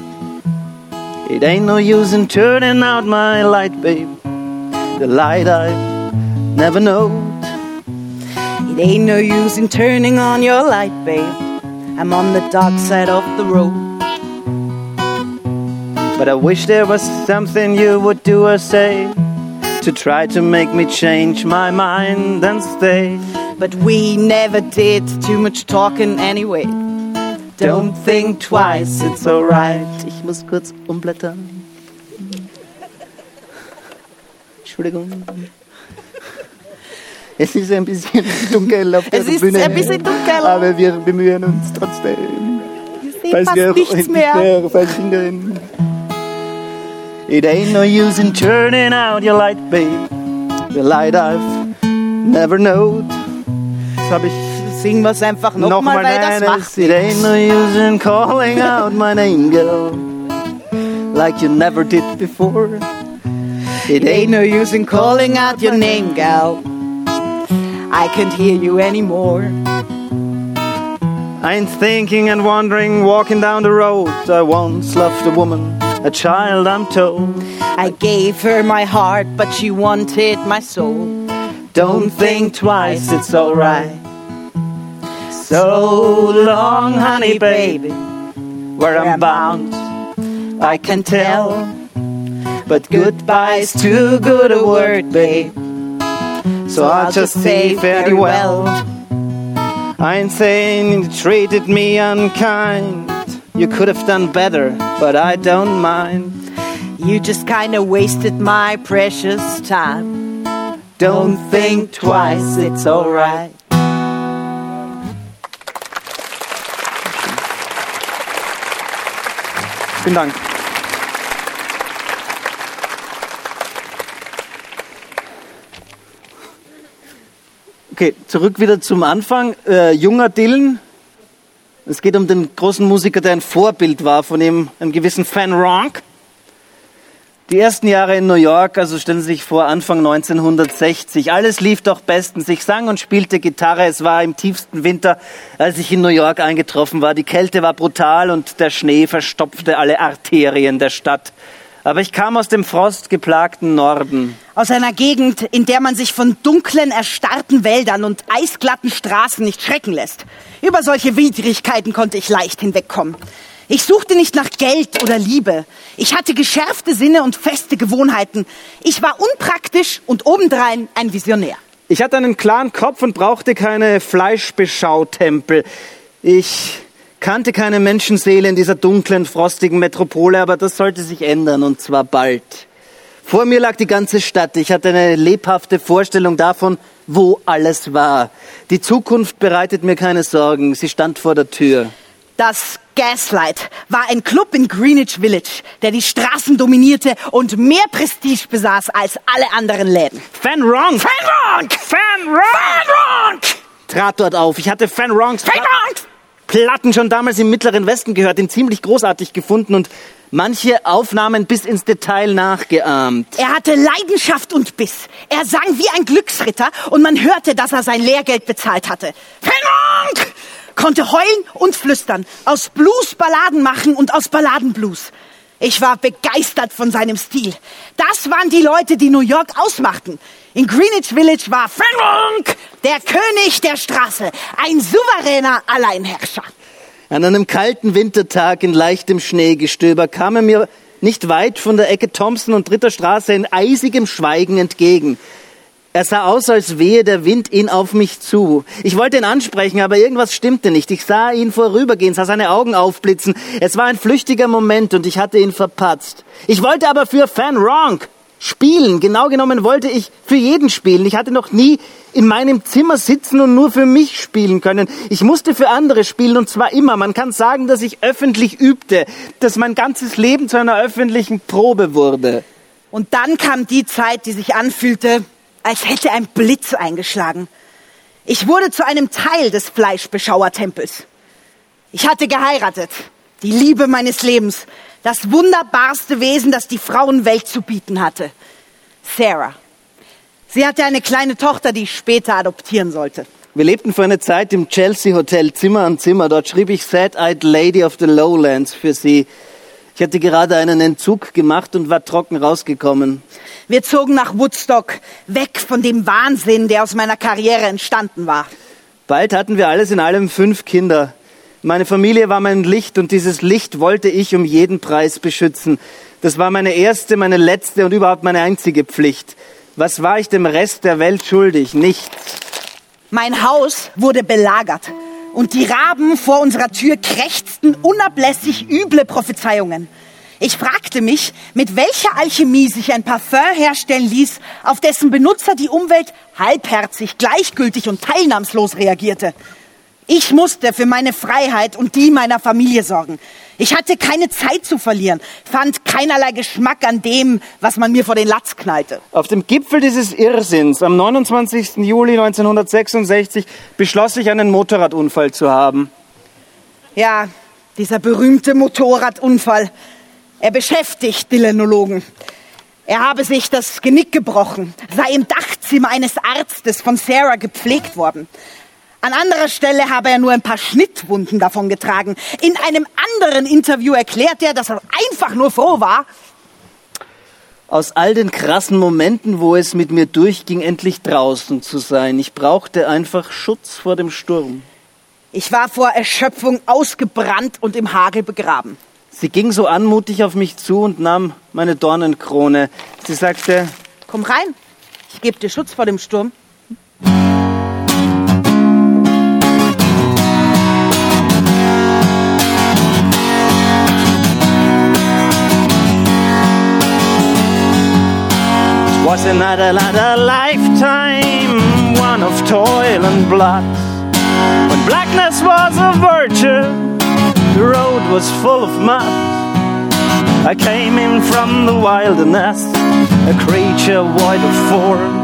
It ain't no use in turning out my light, babe. The light I never know. It ain't no use in turning on your light, babe. I'm on the dark side of the road. But I wish there was something you would do or say to try to make me change my mind and stay. But we never did too much talking anyway. Don't think twice, it's alright. Ich muss kurz umblättern. Entschuldigung. Es ist ein bisschen dunkel auf der Es ist Bühne. ein bisschen dunkel. Aber wir bemühen uns trotzdem. Ich sehe fast nichts mehr. verhindern. It ain't no use in turning out your light, babe. The light I've never known. Das habe ich Singen wir es einfach nochmal, nochmal weil das macht It ain't no use in calling out my name, girl. Like you never did before. It It ain't no use in calling out your name, gal. I can't hear you anymore. I'm thinking and wandering, walking down the road. I once loved a woman, a child, I'm told. I gave her my heart, but she wanted my soul. Don't think twice, it's alright. So long, honey, baby, where I'm bound, I can tell. But goodbye's too good a word, babe. So I'll just say very well. I ain't saying you treated me unkind. You could have done better, but I don't mind. You just kinda wasted my precious time. Don't think twice, it's alright. Vielen Dank. Okay, zurück wieder zum Anfang. Äh, junger Dylan. Es geht um den großen Musiker, der ein Vorbild war von ihm, einem gewissen Fan Ronk. Die ersten Jahre in New York, also stellen Sie sich vor, Anfang 1960. Alles lief doch bestens. Ich sang und spielte Gitarre. Es war im tiefsten Winter, als ich in New York eingetroffen war. Die Kälte war brutal und der Schnee verstopfte alle Arterien der Stadt. Aber ich kam aus dem frostgeplagten Norden. Aus einer Gegend, in der man sich von dunklen, erstarrten Wäldern und eisglatten Straßen nicht schrecken lässt. Über solche Widrigkeiten konnte ich leicht hinwegkommen. Ich suchte nicht nach Geld oder Liebe. Ich hatte geschärfte Sinne und feste Gewohnheiten. Ich war unpraktisch und obendrein ein Visionär. Ich hatte einen klaren Kopf und brauchte keine Fleischbeschautempel. Ich kannte keine Menschenseele in dieser dunklen, frostigen Metropole, aber das sollte sich ändern und zwar bald. Vor mir lag die ganze Stadt. Ich hatte eine lebhafte Vorstellung davon, wo alles war. Die Zukunft bereitet mir keine Sorgen. Sie stand vor der Tür. Das Gaslight war ein Club in Greenwich Village, der die Straßen dominierte und mehr Prestige besaß als alle anderen Läden. Fan Ronk! Fan Ronk! Fan Ronk! Fan Ronk! Trat dort auf. Ich hatte Fan Ronks Fan Ronk! Platten schon damals im Mittleren Westen gehört, ihn ziemlich großartig gefunden und manche Aufnahmen bis ins Detail nachgeahmt. Er hatte Leidenschaft und Biss. Er sang wie ein Glücksritter und man hörte, dass er sein Lehrgeld bezahlt hatte. Fenronk! Konnte heulen und flüstern, aus Blues Balladen machen und aus Balladen Blues. Ich war begeistert von seinem Stil. Das waren die Leute, die New York ausmachten. In Greenwich Village war Fenronk der König der Straße, ein souveräner Alleinherrscher. An einem kalten Wintertag in leichtem Schneegestöber kam er mir nicht weit von der Ecke Thompson und Dritter Straße in eisigem Schweigen entgegen. Er sah aus, als wehe der Wind ihn auf mich zu. Ich wollte ihn ansprechen, aber irgendwas stimmte nicht. Ich sah ihn vorübergehen, sah seine Augen aufblitzen. Es war ein flüchtiger Moment und ich hatte ihn verpatzt. Ich wollte aber für Fan Ronk spielen. Genau genommen wollte ich für jeden spielen. Ich hatte noch nie in meinem Zimmer sitzen und nur für mich spielen können. Ich musste für andere spielen und zwar immer. Man kann sagen, dass ich öffentlich übte, dass mein ganzes Leben zu einer öffentlichen Probe wurde. Und dann kam die Zeit, die sich anfühlte, als hätte ein Blitz eingeschlagen. Ich wurde zu einem Teil des Fleischbeschauertempels. Ich hatte geheiratet, die Liebe meines Lebens, das wunderbarste Wesen, das die Frauenwelt zu bieten hatte. Sarah. Sie hatte eine kleine Tochter, die ich später adoptieren sollte. Wir lebten für eine Zeit im Chelsea Hotel Zimmer an Zimmer. Dort schrieb ich Sad-Eyed Lady of the Lowlands für sie. Ich hatte gerade einen Entzug gemacht und war trocken rausgekommen. Wir zogen nach Woodstock, weg von dem Wahnsinn, der aus meiner Karriere entstanden war. Bald hatten wir alles in allem fünf Kinder. Meine Familie war mein Licht und dieses Licht wollte ich um jeden Preis beschützen. Das war meine erste, meine letzte und überhaupt meine einzige Pflicht. Was war ich dem Rest der Welt schuldig? Nichts. Mein Haus wurde belagert und die Raben vor unserer Tür krächzten unablässig üble Prophezeiungen. Ich fragte mich, mit welcher Alchemie sich ein Parfum herstellen ließ, auf dessen Benutzer die Umwelt halbherzig, gleichgültig und teilnahmslos reagierte. Ich musste für meine Freiheit und die meiner Familie sorgen. Ich hatte keine Zeit zu verlieren, fand keinerlei Geschmack an dem, was man mir vor den Latz knallte. Auf dem Gipfel dieses Irrsinns am 29. Juli 1966 beschloss ich, einen Motorradunfall zu haben. Ja, dieser berühmte Motorradunfall. Er beschäftigt Dylanologen. Er habe sich das Genick gebrochen, sei im Dachzimmer eines Arztes von Sarah gepflegt worden. An anderer Stelle habe er nur ein paar Schnittwunden davon getragen. In einem anderen Interview erklärt er, dass er einfach nur froh war, Aus all den krassen Momenten, wo es mit mir durchging, endlich draußen zu sein. Ich brauchte einfach Schutz vor dem Sturm. ich war vor Erschöpfung ausgebrannt und im Hagel begraben. Sie ging so anmutig auf mich zu und nahm meine Dornenkrone. Sie sagte, Komm rein, ich gebe dir Schutz vor dem Sturm. Was another, another lifetime, one of toil and blood. When blackness was a virtue, the road was full of mud. I came in from the wilderness, a creature void of form.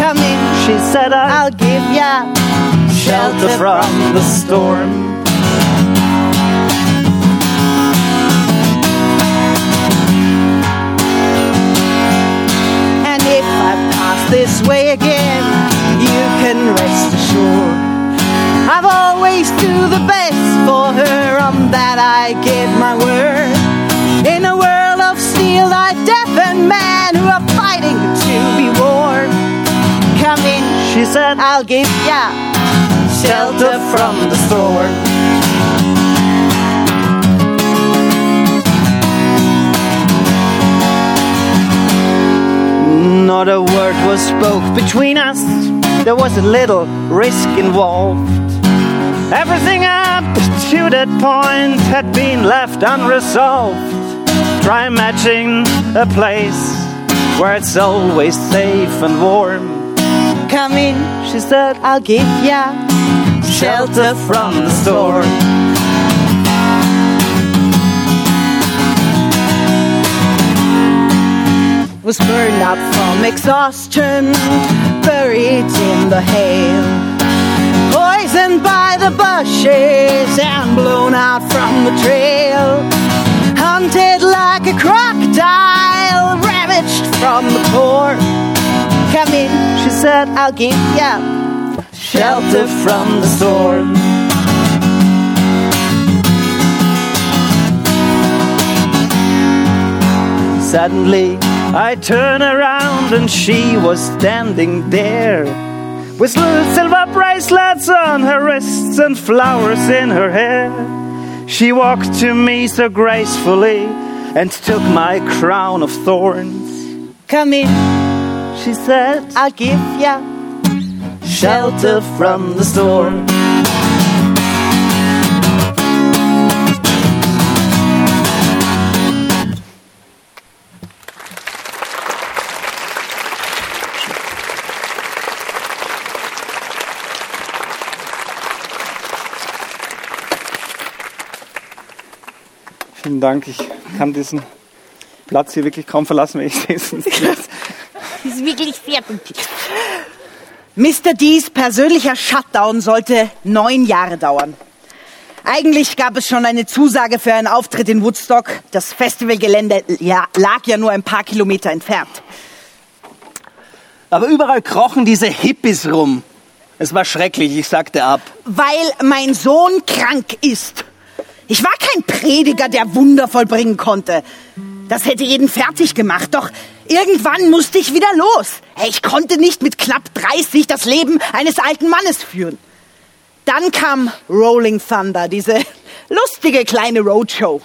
Come in, She said, I'll give ya shelter from the storm. This way again, you can rest assured. I've always do the best for her, on that I give my word. In a world of steel, I deafen men who are fighting to be warm. Come in, She said, I'll give ya shelter from the storm. Not a word was spoke Between us, there was a little risk involved. Everything up to that point had been left unresolved. Try matching a place where it's always safe and warm. Come in, She said, I'll give ya shelter from the storm. Was burned up from exhaustion, buried in the hail. Poisoned by the bushes and blown out from the trail. Hunted like a crocodile, ravaged from the core. Come in, She said, I'll give ya shelter from the storm. Suddenly, I turn around and she was standing there. With little silver bracelets on her wrists and flowers in her hair. She walked to me so gracefully and took my crown of thorns. come in, She said, I'll give ya Shelter from the storm. Vielen Dank. Ich kann diesen Platz hier wirklich kaum verlassen, wenn ich nichts. ist wirklich sehr gut. Mr. D's persönlicher Shutdown sollte neun Jahre dauern. Eigentlich gab es schon eine Zusage für einen Auftritt in Woodstock. Das Festivalgelände ja, lag ja nur ein paar Kilometer entfernt. aber überall krochen diese Hippies rum. Es war schrecklich, ich sagte ab. Weil mein Sohn krank ist. Ich war kein Prediger, der Wunder vollbringen konnte. Das hätte jeden fertig gemacht. Doch irgendwann musste ich wieder los. Ich konnte nicht mit knapp 30 das Leben eines alten Mannes führen. Dann kam Rolling Thunder, diese lustige kleine Roadshow.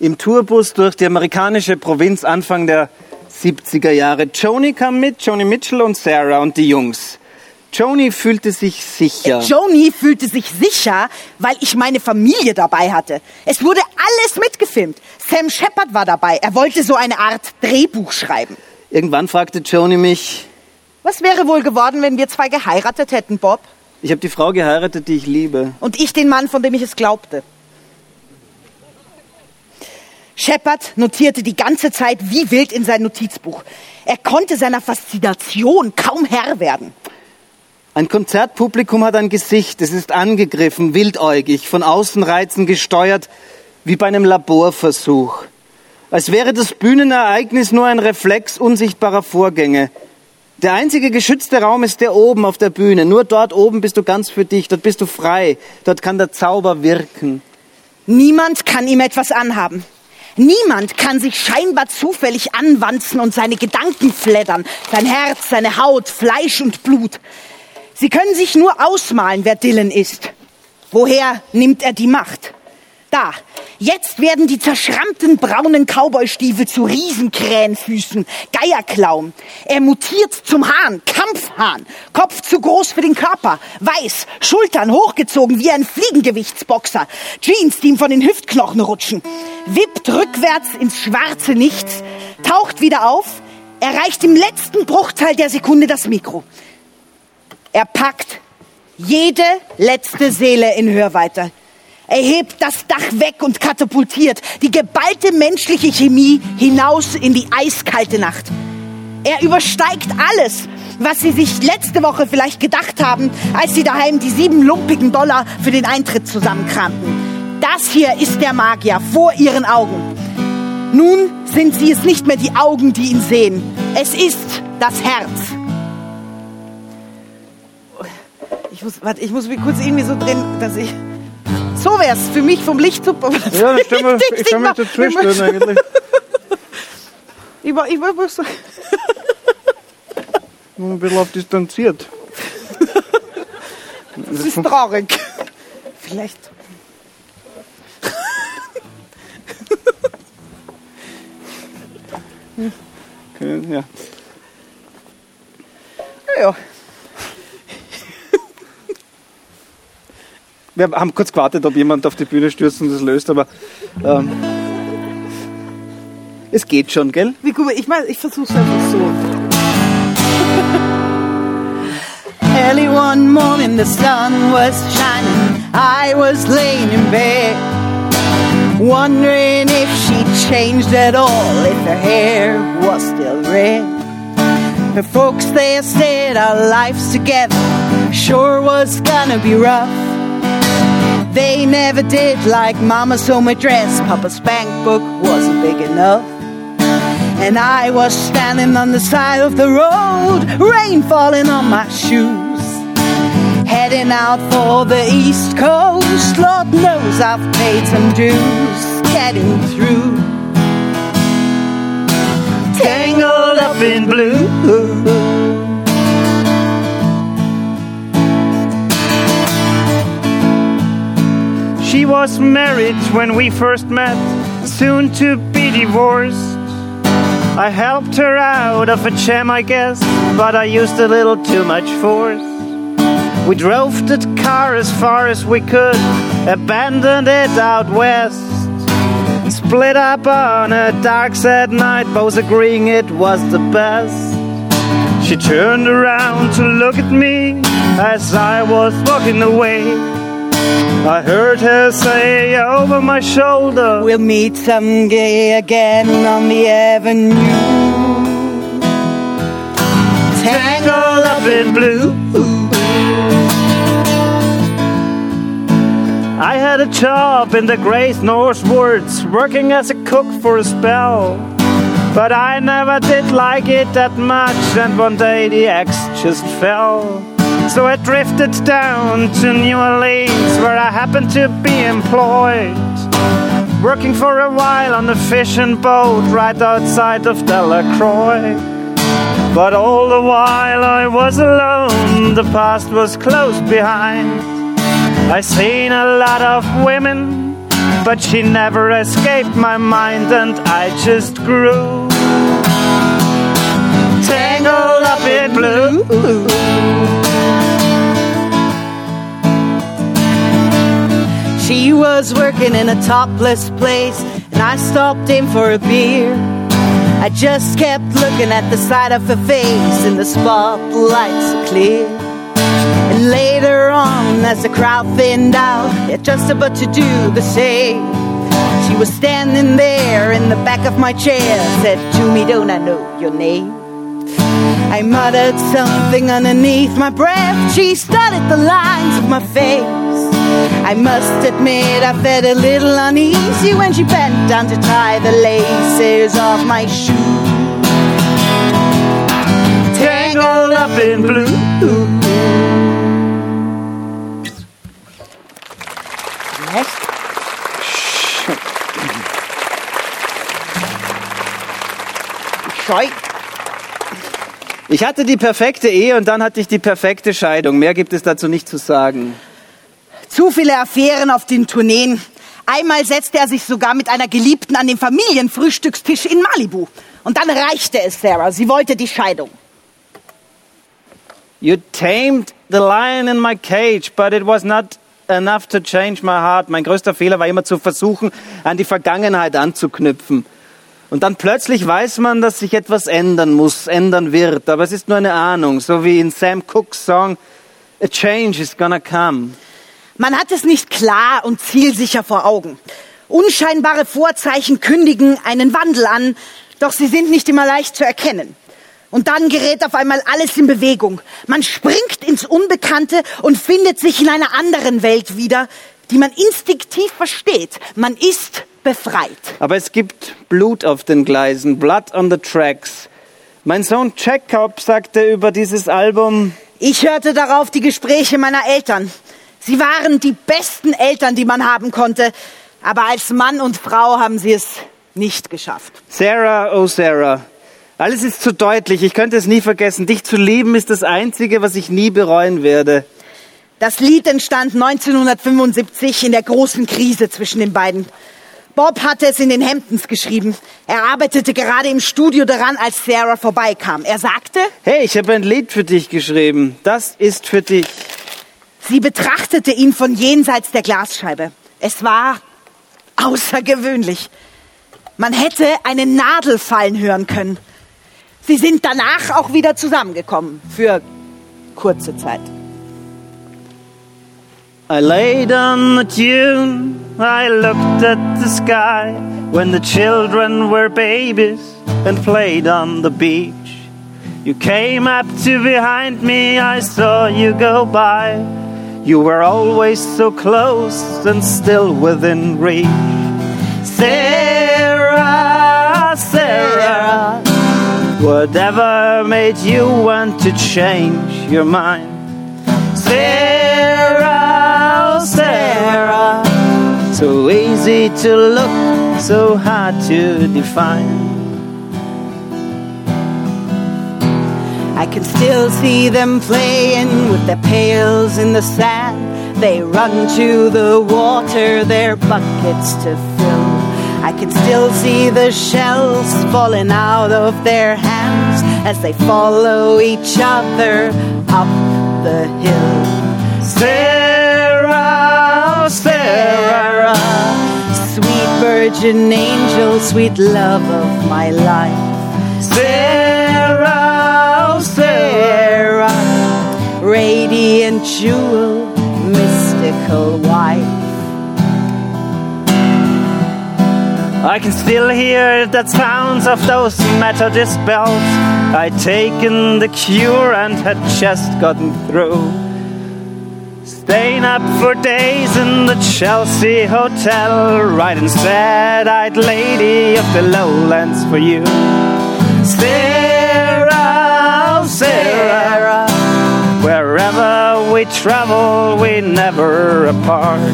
Im Tourbus durch die amerikanische Provinz Anfang der 70er Jahre. Joni kam mit, Joni Mitchell und Sarah und die Jungs. Joni fühlte sich sicher. Joni fühlte sich sicher, weil ich meine Familie dabei hatte. Es wurde alles mitgefilmt. Sam Shepard war dabei. Er wollte so eine Art Drehbuch schreiben. Irgendwann fragte Joni mich, Was wäre wohl geworden, wenn wir zwei geheiratet hätten, Bob? ich habe die Frau geheiratet, die ich liebe. Und ich den Mann, von dem ich es glaubte. Shepard notierte die ganze Zeit wie wild in sein Notizbuch. Er konnte seiner Faszination kaum Herr werden. Ein Konzertpublikum hat ein Gesicht, es ist angegriffen, wildäugig, von Außenreizen gesteuert, wie bei einem Laborversuch. Als wäre das Bühnenereignis nur ein Reflex unsichtbarer Vorgänge. Der einzige geschützte Raum ist der oben auf der Bühne. Nur dort oben bist du ganz für dich, dort bist du frei, dort kann der Zauber wirken. Niemand kann ihm etwas anhaben. Niemand kann sich scheinbar zufällig anwanzen und seine Gedanken fleddern. Sein Herz, seine Haut, Fleisch und Blut. Sie können sich nur ausmalen, wer Dylan ist. Woher nimmt er die Macht? Da, jetzt werden die zerschrammten braunen Cowboystiefel zu Riesenkrähenfüßen, Geierklauen. Er mutiert zum Hahn, Kampfhahn, Kopf zu groß für den Körper, weiß, Schultern hochgezogen wie ein Fliegengewichtsboxer, Jeans, die ihm von den Hüftknochen rutschen, wippt rückwärts ins schwarze Nichts, taucht wieder auf, erreicht im letzten Bruchteil der Sekunde das Mikro. Er packt jede letzte Seele in Hörweite. Er hebt das Dach weg und katapultiert die geballte menschliche Chemie hinaus in die eiskalte Nacht. Er übersteigt alles, was Sie sich letzte Woche vielleicht gedacht haben, als Sie daheim die sieben lumpigen Dollar für den Eintritt zusammenkramten. Das hier ist der Magier vor Ihren Augen. Nun sind Sie es nicht mehr die Augen, die ihn sehen. Es ist das Herz. Ich muss, warte, ich muss mich kurz irgendwie so drehen, dass ich. So wär's für mich vom Licht das Ja, dann mal, liegt ich kann mich stellen eigentlich. Ich war, ich war, ich war so. Nur ein bisschen auf distanziert. Das ist traurig. Vielleicht. Okay, ja. Ja. Wir haben kurz gewartet, ob jemand auf die Bühne stürzt und das löst, aber ähm, es geht schon, gell? Wie gut, ich meine, ich versuch's einfach so. Early one morning, the sun was shining. I was laying in bed, wondering if she changed at all, if her hair was still red. Her folks there said our lives together sure was gonna be rough. They never did like Mama sew my dress. Papa's bank book wasn't big enough. And I was standing on the side of the road, rain falling on my shoes. Heading out for the East Coast, Lord knows I've paid some dues getting through. tangled up in blue. She was married when we first met, soon to be divorced. I helped her out of a jam, I guess, but I used a little too much force. We drove the car as far as we could, abandoned it out west. Split up on a dark sad night, both agreeing it was the best. She turned around to look at me as I was walking away. I heard her say over my shoulder, We'll meet some someday again on the avenue. Tangled up in blue. I had a job in the Great Northwards, working as a cook for a spell. But I never did like it that much, and one day the axe just fell. So I drifted down to New Orleans, where I happened to be employed. Working for a while on a fishing boat right outside of Delacroix. But all the while I was alone, the past was close behind. I seen a lot of women, but she never escaped my mind, and I just grew tangled up in blue. She was working in a topless place, and I stopped in for a beer. I just kept looking at the side of her face, and the spotlights clear. And later on, as the crowd thinned out, yeah, just about to do the same. She was standing there in the back of my chair, said to me, Don't I know your name? I muttered something underneath my breath. She studied the lines of my face. I must admit I felt a little uneasy when she bent down to tie the laces of my shoe. Tangled up in blue. Scheu. Ich hatte die perfekte Ehe und dann hatte ich die perfekte Scheidung. Mehr gibt es dazu nicht zu sagen. Zu viele Affären auf den Tourneen. Einmal setzte er sich sogar mit einer Geliebten an den Familienfrühstückstisch in Malibu. Und dann reichte es Sarah. Sie wollte die Scheidung. You tamed the lion in my cage, but it was not enough to change my heart. Mein größter Fehler war immer zu versuchen, an die Vergangenheit anzuknüpfen. Und dann plötzlich weiß man, dass sich etwas ändern muss, ändern wird. Aber es ist nur eine Ahnung, so wie in Sam Cooks Song, A change is gonna come. Man hat es nicht klar und zielsicher vor Augen. Unscheinbare Vorzeichen kündigen einen Wandel an, doch sie sind nicht immer leicht zu erkennen. Und dann gerät auf einmal alles in Bewegung. Man springt ins Unbekannte und findet sich in einer anderen Welt wieder, die man instinktiv versteht. Man ist befreit. Aber es gibt Blut auf den Gleisen, Blood on the Tracks. Mein Sohn Jacob sagte über dieses Album, Ich hörte darauf die Gespräche meiner Eltern. Sie waren die besten Eltern, die man haben konnte. Aber als Mann und Frau haben sie es nicht geschafft. Sarah, oh Sarah, alles ist zu deutlich, ich könnte es nie vergessen. Dich zu lieben ist das Einzige, was ich nie bereuen werde. Das Lied entstand 1975 in der großen Krise zwischen den beiden. Bob hatte es in den Hamptons geschrieben. Er arbeitete gerade im Studio daran, als Sarah vorbeikam. Er sagte, Hey, ich habe ein Lied für dich geschrieben. Das ist für dich. Sie betrachtete ihn von jenseits der Glasscheibe. Es war außergewöhnlich. Man hätte eine Nadel fallen hören können. Sie sind danach auch wieder zusammengekommen. Für kurze Zeit. I laid on the tune, I looked at the sky when the children were babies and played on the beach. You came up to behind me, I saw you go by. You were always so close and still within reach. Sarah, Sarah, whatever made you want to change your mind? Sarah, oh, Sarah, so easy to look, so hard to define. I can still see them playing with their pails in the sand. They run to the water, their buckets to fill. I can still see the shells falling out of their hands as they follow each other up the hill. Sarah, oh, Sarah, Sweet virgin angel, sweet love of my life. Sarah, Sarah. Radiant jewel, mystical wife. I can still hear the sounds of those Methodist bells. I'd taken the cure and had just gotten through. Staying up for days in the Chelsea Hotel, writing sad-eyed lady of the lowlands for you. Sarah, Sarah, wherever we travel, we never apart.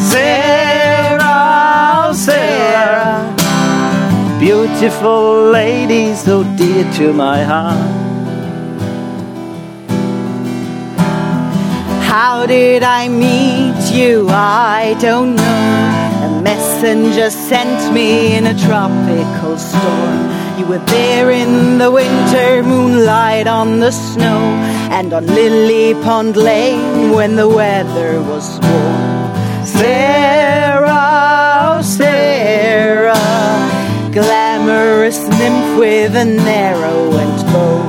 Sarah, oh, Sarah, beautiful lady, so dear to my heart. How did I meet you? I don't know. A messenger sent me in a tropical storm. You were there in the winter, moonlight on the snow, and on Lily Pond Lane when the weather was warm. Sarah, oh Sarah, glamorous nymph with an arrow and bow.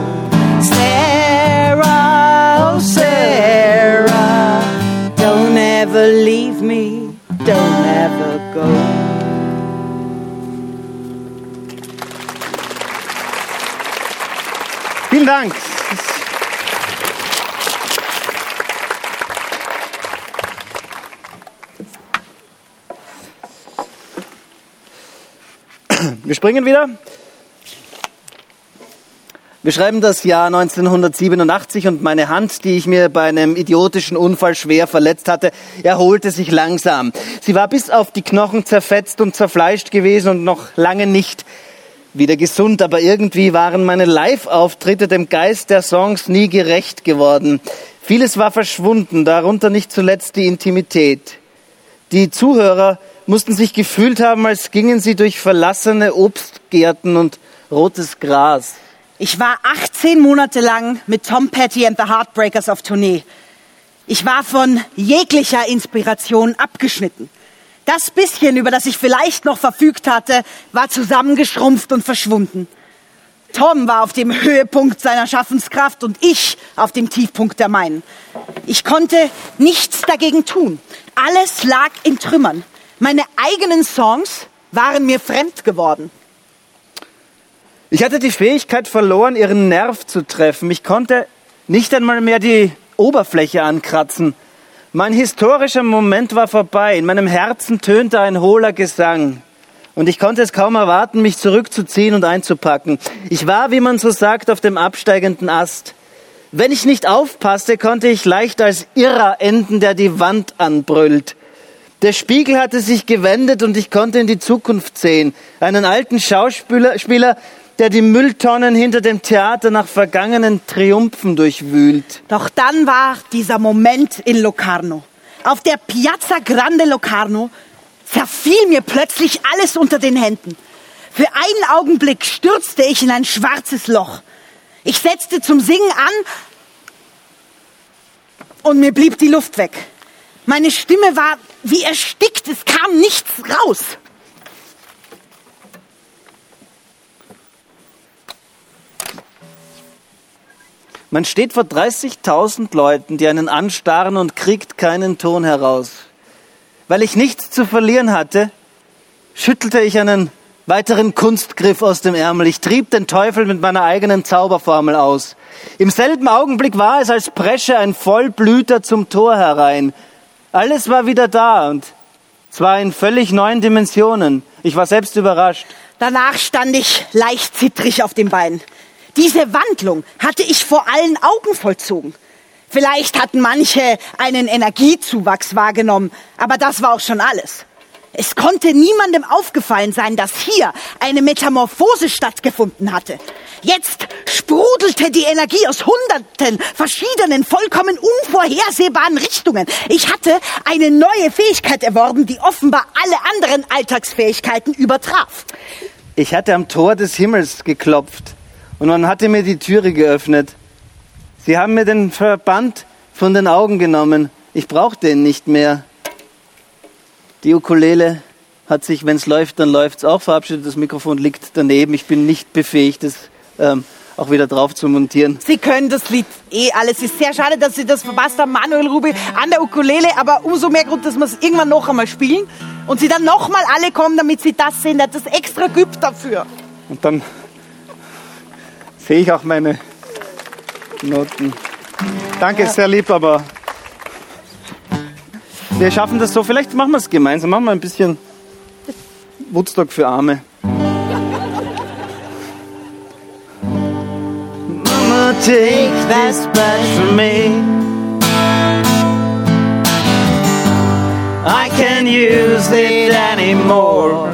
Sarah, oh Sarah, don't ever leave me, don't ever go. Vielen Dank. Wir springen wieder. Wir schreiben das Jahr 1987 und meine Hand, die ich mir bei einem idiotischen Unfall schwer verletzt hatte, erholte sich langsam. Sie war bis auf die Knochen zerfetzt und zerfleischt gewesen und noch lange nicht wieder gesund, aber irgendwie waren meine Live-Auftritte dem Geist der Songs nie gerecht geworden. Vieles war verschwunden, darunter nicht zuletzt die Intimität. Die Zuhörer mussten sich gefühlt haben, als gingen sie durch verlassene Obstgärten und rotes Gras. Ich war 18 Monate lang mit Tom Petty and the Heartbreakers auf Tournee. Ich war von jeglicher Inspiration abgeschnitten. Das bisschen, über das ich vielleicht noch verfügt hatte, war zusammengeschrumpft und verschwunden. Tom war auf dem Höhepunkt seiner Schaffenskraft und ich auf dem Tiefpunkt der meinen. Ich konnte nichts dagegen tun. Alles lag in Trümmern. Meine eigenen Songs waren mir fremd geworden. Ich hatte die Fähigkeit verloren, ihren Nerv zu treffen. Ich konnte nicht einmal mehr die Oberfläche ankratzen. Mein historischer Moment war vorbei. In meinem Herzen tönte ein hohler Gesang. Und ich konnte es kaum erwarten, mich zurückzuziehen und einzupacken. Ich war, wie man so sagt, auf dem absteigenden Ast. Wenn ich nicht aufpasste, konnte ich leicht als Irrer enden, der die Wand anbrüllt. Der Spiegel hatte sich gewendet und ich konnte in die Zukunft sehen. Einen alten Schauspieler, Spieler, der die Mülltonnen hinter dem Theater nach vergangenen Triumphen durchwühlt. Doch dann war dieser Moment in Locarno. Auf der Piazza Grande Locarno zerfiel mir plötzlich alles unter den Händen. Für einen Augenblick stürzte ich in ein schwarzes Loch. Ich setzte zum Singen an und mir blieb die Luft weg. Meine Stimme war wie erstickt, es kam nichts raus. Man steht vor 30.000 Leuten, die einen anstarren und kriegt keinen Ton heraus. Weil ich nichts zu verlieren hatte, schüttelte ich einen weiteren Kunstgriff aus dem Ärmel. Ich trieb den Teufel mit meiner eigenen Zauberformel aus. Im selben Augenblick war es, als presche ein Vollblüter zum Tor herein. Alles war wieder da und zwar in völlig neuen Dimensionen. Ich war selbst überrascht. Danach stand ich leicht zittrig auf dem Bein. Diese Wandlung hatte ich vor allen Augen vollzogen. Vielleicht hatten manche einen Energiezuwachs wahrgenommen, aber das war auch schon alles. Es konnte niemandem aufgefallen sein, dass hier eine Metamorphose stattgefunden hatte. Jetzt sprudelte die Energie aus hunderten verschiedenen, vollkommen unvorhersehbaren Richtungen. Ich hatte eine neue Fähigkeit erworben, die offenbar alle anderen Alltagsfähigkeiten übertraf. Ich hatte am Tor des Himmels geklopft und man hatte mir die Türe geöffnet. Sie haben mir den Verband von den Augen genommen. Ich brauchte ihn nicht mehr. Die Ukulele hat sich, wenn es läuft, dann läuft es auch verabschiedet. Das Mikrofon liegt daneben. Ich bin nicht befähigt, es ähm, auch wieder drauf zu montieren. Sie können das Lied eh alles. Es ist sehr schade, dass Sie das verpasst haben, Manuel Rubi an der Ukulele, aber umso mehr Grund, dass wir es irgendwann noch einmal spielen und Sie dann noch mal alle kommen, damit Sie das sehen. Er hat das extra geübt dafür. Und dann sehe ich auch meine Noten. Danke, sehr lieb, aber Wir schaffen das so. Vielleicht machen wir es gemeinsam. Machen wir ein bisschen Woodstock für Arme. Mama, take this badge from me. I can't use it anymore.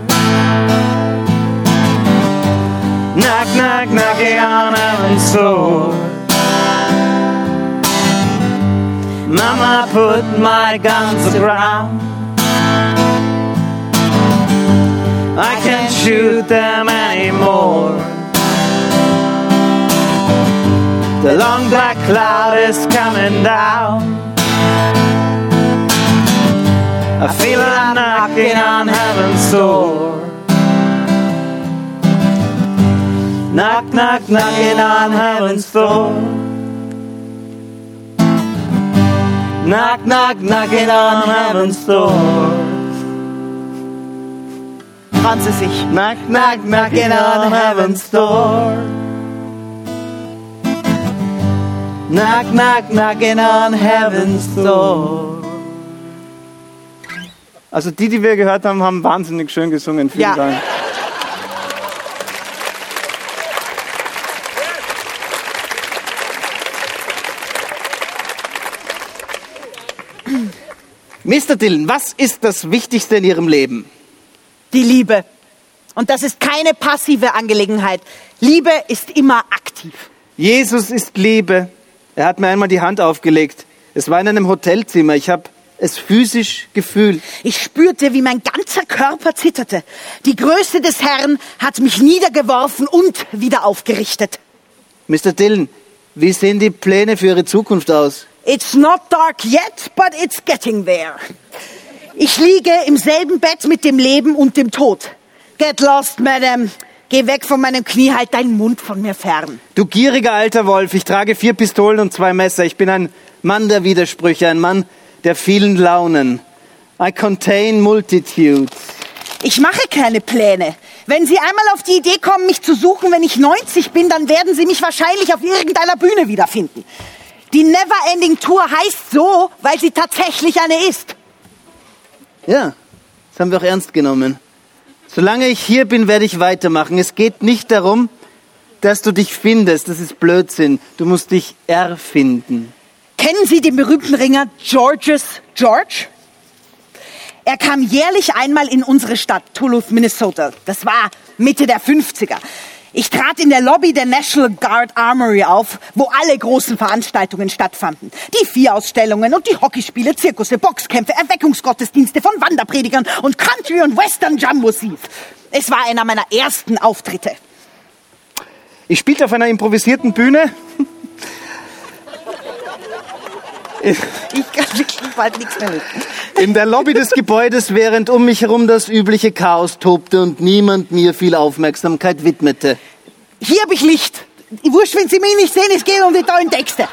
Knock, knock, knocking on heaven's door. Mama put my guns around. I can't shoot them anymore. The long black cloud is coming down. I feel I'm knocking on heaven's door. Knock, knock, knocking on heaven's door. Knock, knock, knocking on heaven's door. Trauen Sie sich. Knock, knock, knocking on heaven's door. Knock, knock, knocking on heaven's door. Also die, die wir gehört haben, haben wahnsinnig schön gesungen. Vielen Ja. Dank. Mr. Dillon, was ist das Wichtigste in Ihrem Leben? Die Liebe. Und das ist keine passive Angelegenheit. Liebe ist immer aktiv. Jesus ist Liebe. Er hat mir einmal die Hand aufgelegt. Es war in einem Hotelzimmer. Ich habe es physisch gefühlt. Ich spürte, wie mein ganzer Körper zitterte. Die Größe des Herrn hat mich niedergeworfen und wieder aufgerichtet. Mr. Dillon, wie sehen die Pläne für Ihre Zukunft aus? It's not dark yet, but it's getting there. Ich liege im selben Bett mit dem Leben und dem Tod. Get lost, Madam. Geh weg von meinem Knie, halt deinen Mund von mir fern. Du gieriger alter Wolf, ich trage vier Pistolen und zwei Messer. Ich bin ein Mann der Widersprüche, ein Mann der vielen Launen. I contain multitudes. Ich mache keine Pläne. Wenn Sie einmal auf die Idee kommen, mich zu suchen, wenn ich 90 bin, dann werden Sie mich wahrscheinlich auf irgendeiner Bühne wiederfinden. Die Neverending Tour heißt so, weil sie tatsächlich eine ist. Ja, das haben wir auch ernst genommen. Solange ich hier bin, werde ich weitermachen. Es geht nicht darum, dass du dich findest. Das ist Blödsinn. Du musst dich erfinden. Kennen Sie den berühmten Ringer Georges George? Er kam jährlich einmal in unsere Stadt, Duluth, Minnesota. Das war Mitte der 50er. Ich trat in der Lobby der National Guard Armory auf, wo alle großen Veranstaltungen stattfanden. Die Vierausstellungen und die Hockeyspiele, Zirkusse, Boxkämpfe, Erweckungsgottesdienste von Wanderpredigern und Country- und Western Jumbosies. Es war einer meiner ersten Auftritte. Ich spielte auf einer improvisierten Bühne. Ich kann wirklich bald nichts mehr mit. In der Lobby des Gebäudes, während um mich herum das übliche Chaos tobte und niemand mir viel Aufmerksamkeit widmete. Hier habe ich Licht. Wurscht, wenn Sie mich nicht sehen, es geht um die tollen Texte.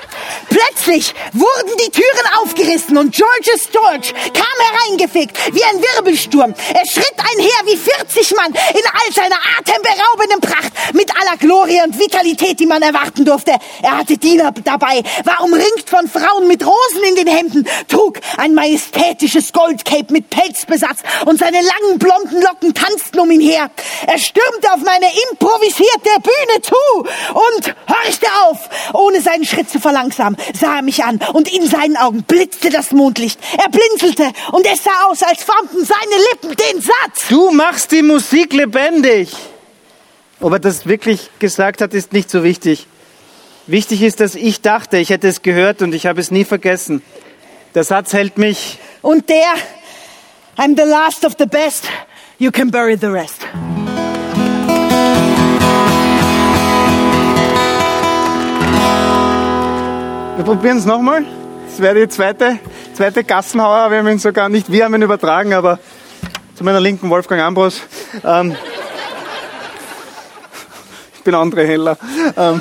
Plötzlich wurden die Türen aufgerissen und Georges George kam hereingefegt wie ein Wirbelsturm. Er schritt einher wie 40 Mann in all seiner atemberaubenden Pracht mit aller Glorie und Vitalität, die man erwarten durfte. Er hatte Diener dabei, war umringt von Frauen mit Rosen in den Händen, trug ein majestätisches Goldcape mit Pelzbesatz und seine langen blonden Locken tanzten um ihn her. Er stürmte auf meine improvisierte Bühne zu und horchte auf. Ohne seinen Schritt zu verlangsamen, sah er mich an und in seinen Augen blitzte das Mondlicht. Er blinzelte und es sah aus, als formten seine Lippen den Satz. Du machst die Musik lebendig. Ob er das wirklich gesagt hat, ist nicht so wichtig. Wichtig ist, dass ich dachte, ich hätte es gehört und ich habe es nie vergessen. Der Satz hält mich. Und der, I'm the last of the best, you can bury the rest. Wir probieren es nochmal. Das wäre die zweite, zweite Gassenhauer. Wir haben ihn sogar, nicht wir haben ihn übertragen, aber zu meiner linken Wolfgang Ambros. Ähm, ich bin André Heller. Ähm,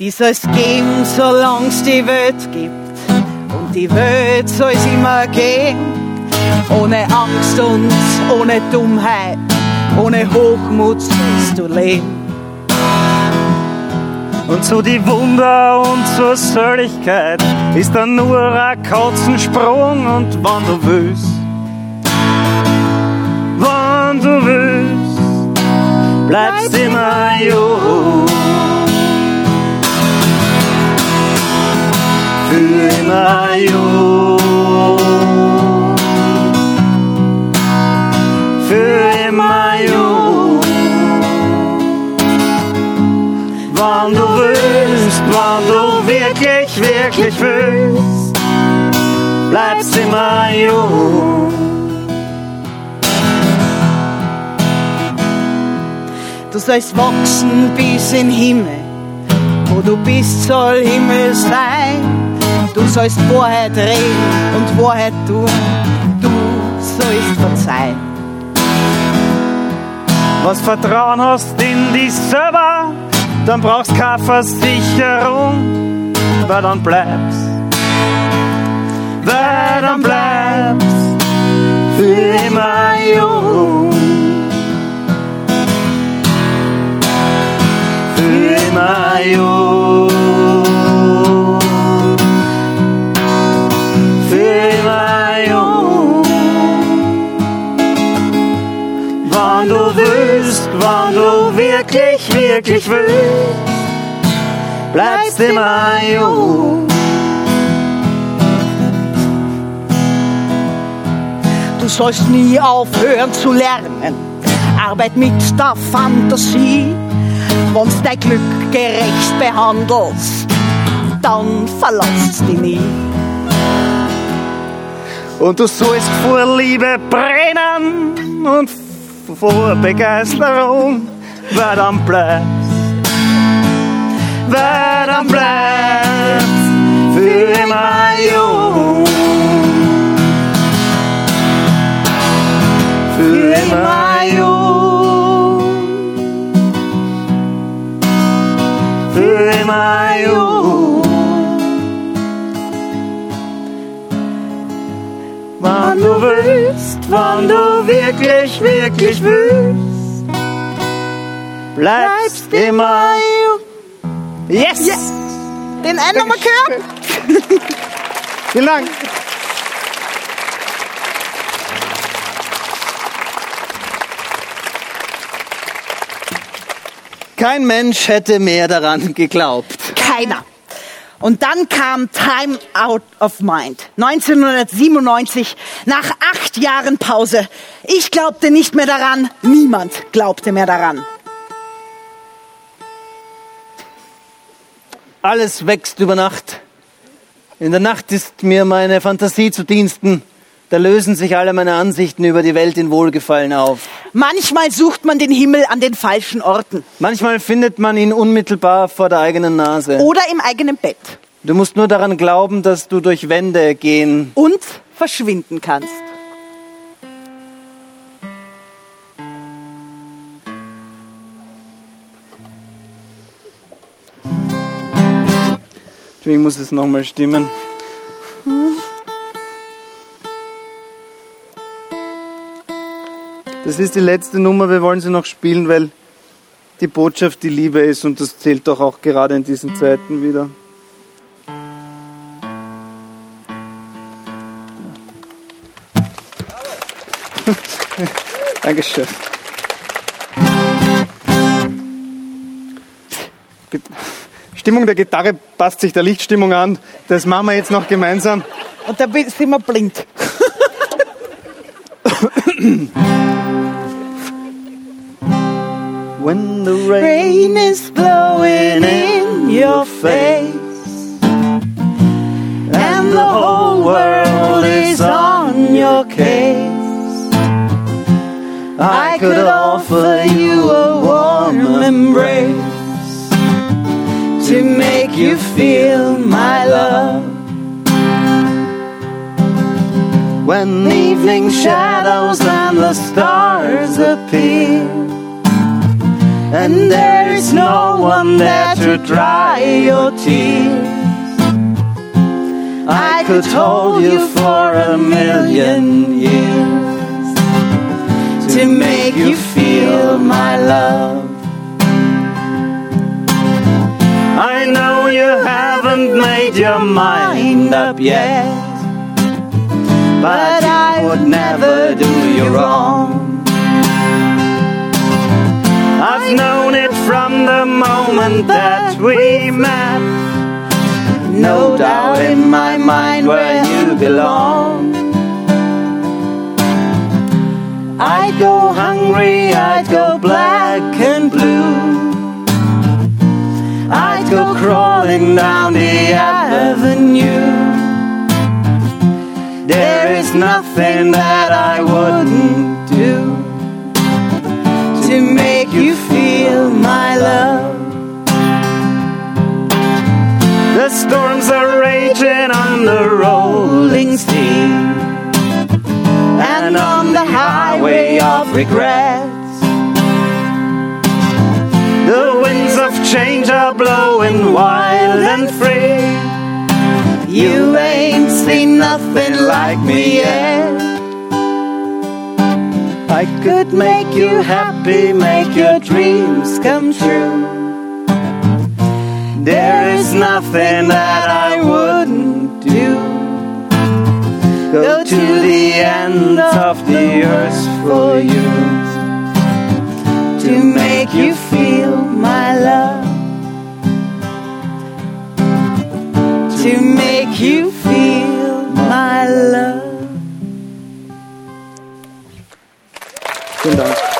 Die soll's geben, solang's die Welt gibt. Und die Welt soll's immer geben. Ohne Angst und ohne Dummheit, ohne Hochmut sollst du leben. Und zu die Wunder und zur Sölligkeit ist dann nur ein Katzensprung und wann du willst, wann du willst, bleibst immer jung. Für immer jung. Wann du wirklich, wirklich willst, bleibst immer jung. Du sollst wachsen bis in Himmel. Wo du bist, soll Himmel sein. Du sollst Wahrheit reden und Wahrheit tun. Du sollst verzeihen. Was Vertrauen hast in dich selber, dann brauchst keine Versicherung, weil dann bleibst, weil dann bleibst für immer jung. Für immer jung. Wirklich, willst, bleibst immer jung. Du sollst nie aufhören zu lernen. Arbeit mit der Fantasie. Wenn's dein Glück gerecht behandelst, dann verlässt dich nie. Und du sollst vor Liebe brennen und vor Begeisterung, weil dann bleibst, weil dann bleibst für immer jung. Für immer jung. Für immer jung. Wann du willst, wann du wirklich, wirklich willst, bleibst immer jung. Yes! Den einen nochmal gehört? Vielen Dank. Kein Mensch hätte mehr daran geglaubt. Keiner. Und dann kam Time Out of Mind. 1997, nach acht Jahren Pause. Ich glaubte nicht mehr daran, niemand glaubte mehr daran. Alles wächst über Nacht. In der Nacht ist mir meine Fantasie zu Diensten. Da lösen sich alle meine Ansichten über die Welt in Wohlgefallen auf. Manchmal sucht man den Himmel an den falschen Orten Manchmal findet man ihn unmittelbar vor der eigenen Nase. oder im eigenen Bett Du musst nur daran glauben, dass du durch Wände gehen. und verschwinden kannst. Ich muss es nochmal stimmen. Das ist die letzte Nummer, wir wollen sie noch spielen, weil die Botschaft die Liebe ist und das zählt doch auch gerade in diesen Zeiten wieder. Dankeschön. Stimmung der Gitarre passt sich der Lichtstimmung an. Das machen wir jetzt noch gemeinsam. Und da sind wir blind. When the rain Rain is blowing in your face And the whole world is on your case I could offer you a warm embrace make you feel my love. When evening shadows and the stars appear And there is no one there to dry your tears I could hold you for a million years To make you feel my love made your mind up yet. But I would never do you wrong. I've known it from the moment that we met. No doubt in my mind where you belong. I'd go hungry, I'd go black and blue. Go crawling down the avenue. There is nothing that I wouldn't do to make you feel my love. The storms are raging on the rolling sea and on the highway of regrets. Change are blowing wild and free. You ain't seen nothing like me yet. I could make you happy, make your dreams come true. There is nothing that I wouldn't do. Go to the ends of the earth for you to make you feel my love. To make you feel my love. Vielen Dank.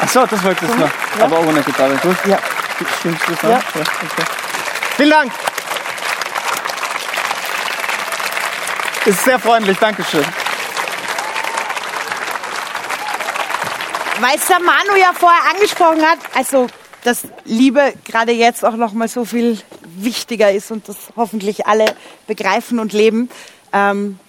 Achso, das wolltest du noch. Aber auch ohne Gitarre. Gut? Ja. Stimmst du das ja. okay. Vielen Dank. Ist sehr freundlich, Dankeschön. Weil Manu ja vorher angesprochen hat, also dass Liebe gerade jetzt auch noch mal so viel wichtiger ist und das hoffentlich alle begreifen und leben. Ähm,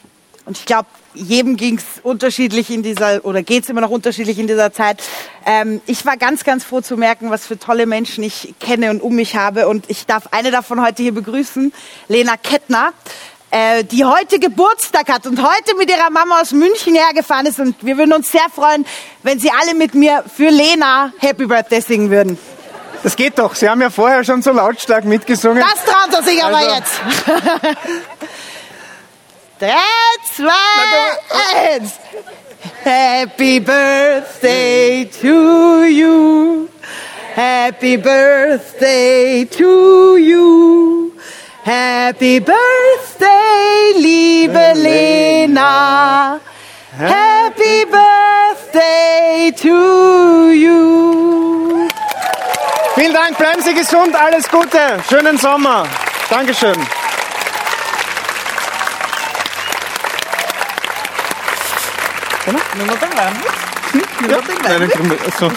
und ich glaube, jedem ging es unterschiedlich in dieser, oder geht es immer noch unterschiedlich in dieser Zeit. Ähm, ich war ganz, ganz froh zu merken, was für tolle Menschen ich kenne und um mich habe. Und ich darf eine davon heute hier begrüßen, Lena Kettner, äh, die heute Geburtstag hat und heute mit ihrer Mama aus München hergefahren ist. Und wir würden uns sehr freuen, wenn Sie alle mit mir für Lena Happy Birthday singen würden. Das geht doch. Sie haben ja vorher schon so lautstark mitgesungen. Das traut er sich aber Also- jetzt. Drei, zwei, eins. Happy Birthday to you. Happy Birthday to you. Happy Birthday, liebe Lena. Happy Birthday to you. Vielen Dank, bleiben Sie gesund, alles Gute, schönen Sommer. Dankeschön. Ja, nein, dann kriegen wir- so.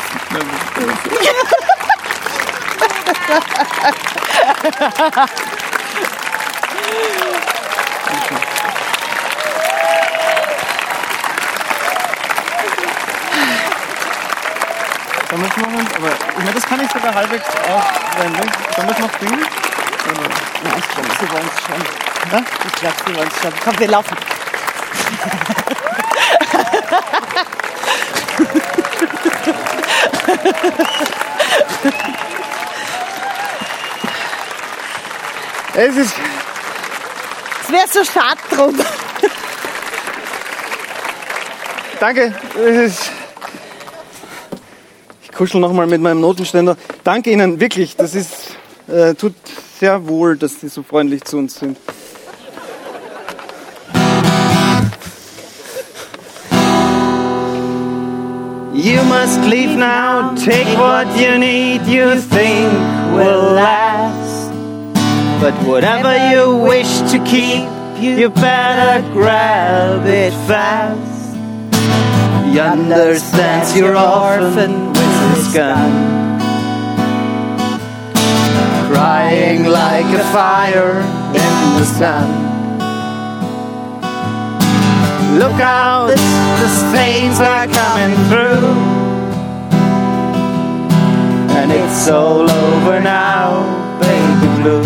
Sollen wir es machen? Aber ich meine, das kann ich sogar halbwegs auch wenn Sollen wir singen? Ja, ich glaube, sie wollen es schon. Ja? Ich glaube, sie wollen es schon. Komm, wir laufen. Es ist, Es wäre so schade drum. danke, es ist, Ich kuschel nochmal mit meinem Notenständer. Danke Ihnen, wirklich. Das ist, äh, tut sehr wohl, dass Sie so freundlich zu uns sind. You must leave now, take what you need, you think will last. But whatever you wish to keep, you better grab it fast. Yonder stands your orphan with his gun, crying like a fire in the sun. Look out, the stains are coming through. And it's all over now, baby blue.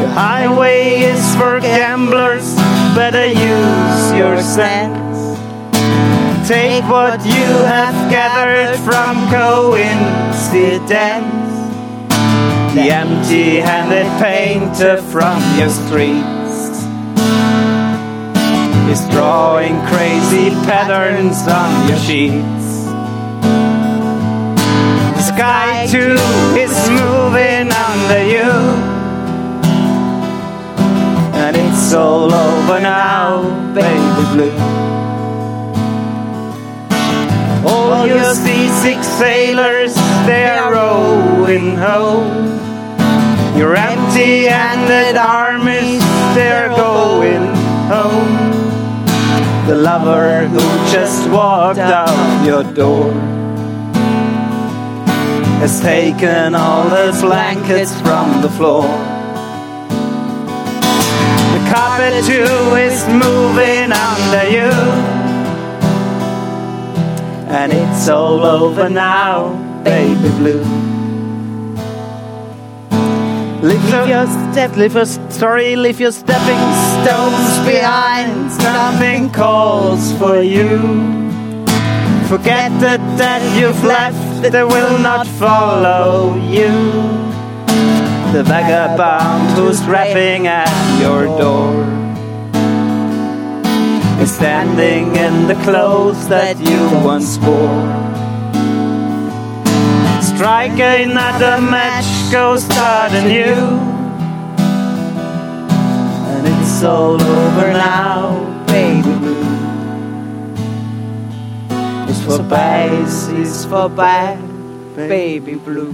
The highway is for gamblers, better use your sense. Take what you have gathered from coincidence. The empty handed painter from your streets is drawing crazy patterns on your sheets. The sky too is moving under you. And it's all over now, baby blue. All your seasick sailors, they're rowing home. Your empty handed armies, they're going home. The lover who just walked out your door has taken all the blankets from the floor. The carpet too is moving under you. And it's all over now, baby blue. Leave your step, leave your story, leave your stepping stones behind. Nothing calls for you. Forget the debt you've left, they will not follow you. The vagabond who's rapping at your door is standing in the clothes that you once wore. Strike another match, go start anew. And it's all over now, baby blue. It's vorbei, es ist vorbei, baby blue.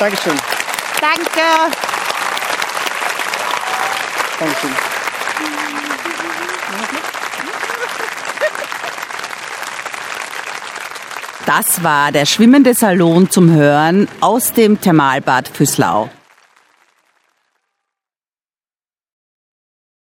Dankeschön. Danke. Dankeschön. Das war der schwimmende Salon zum Hören aus dem Thermalbad Füßlau.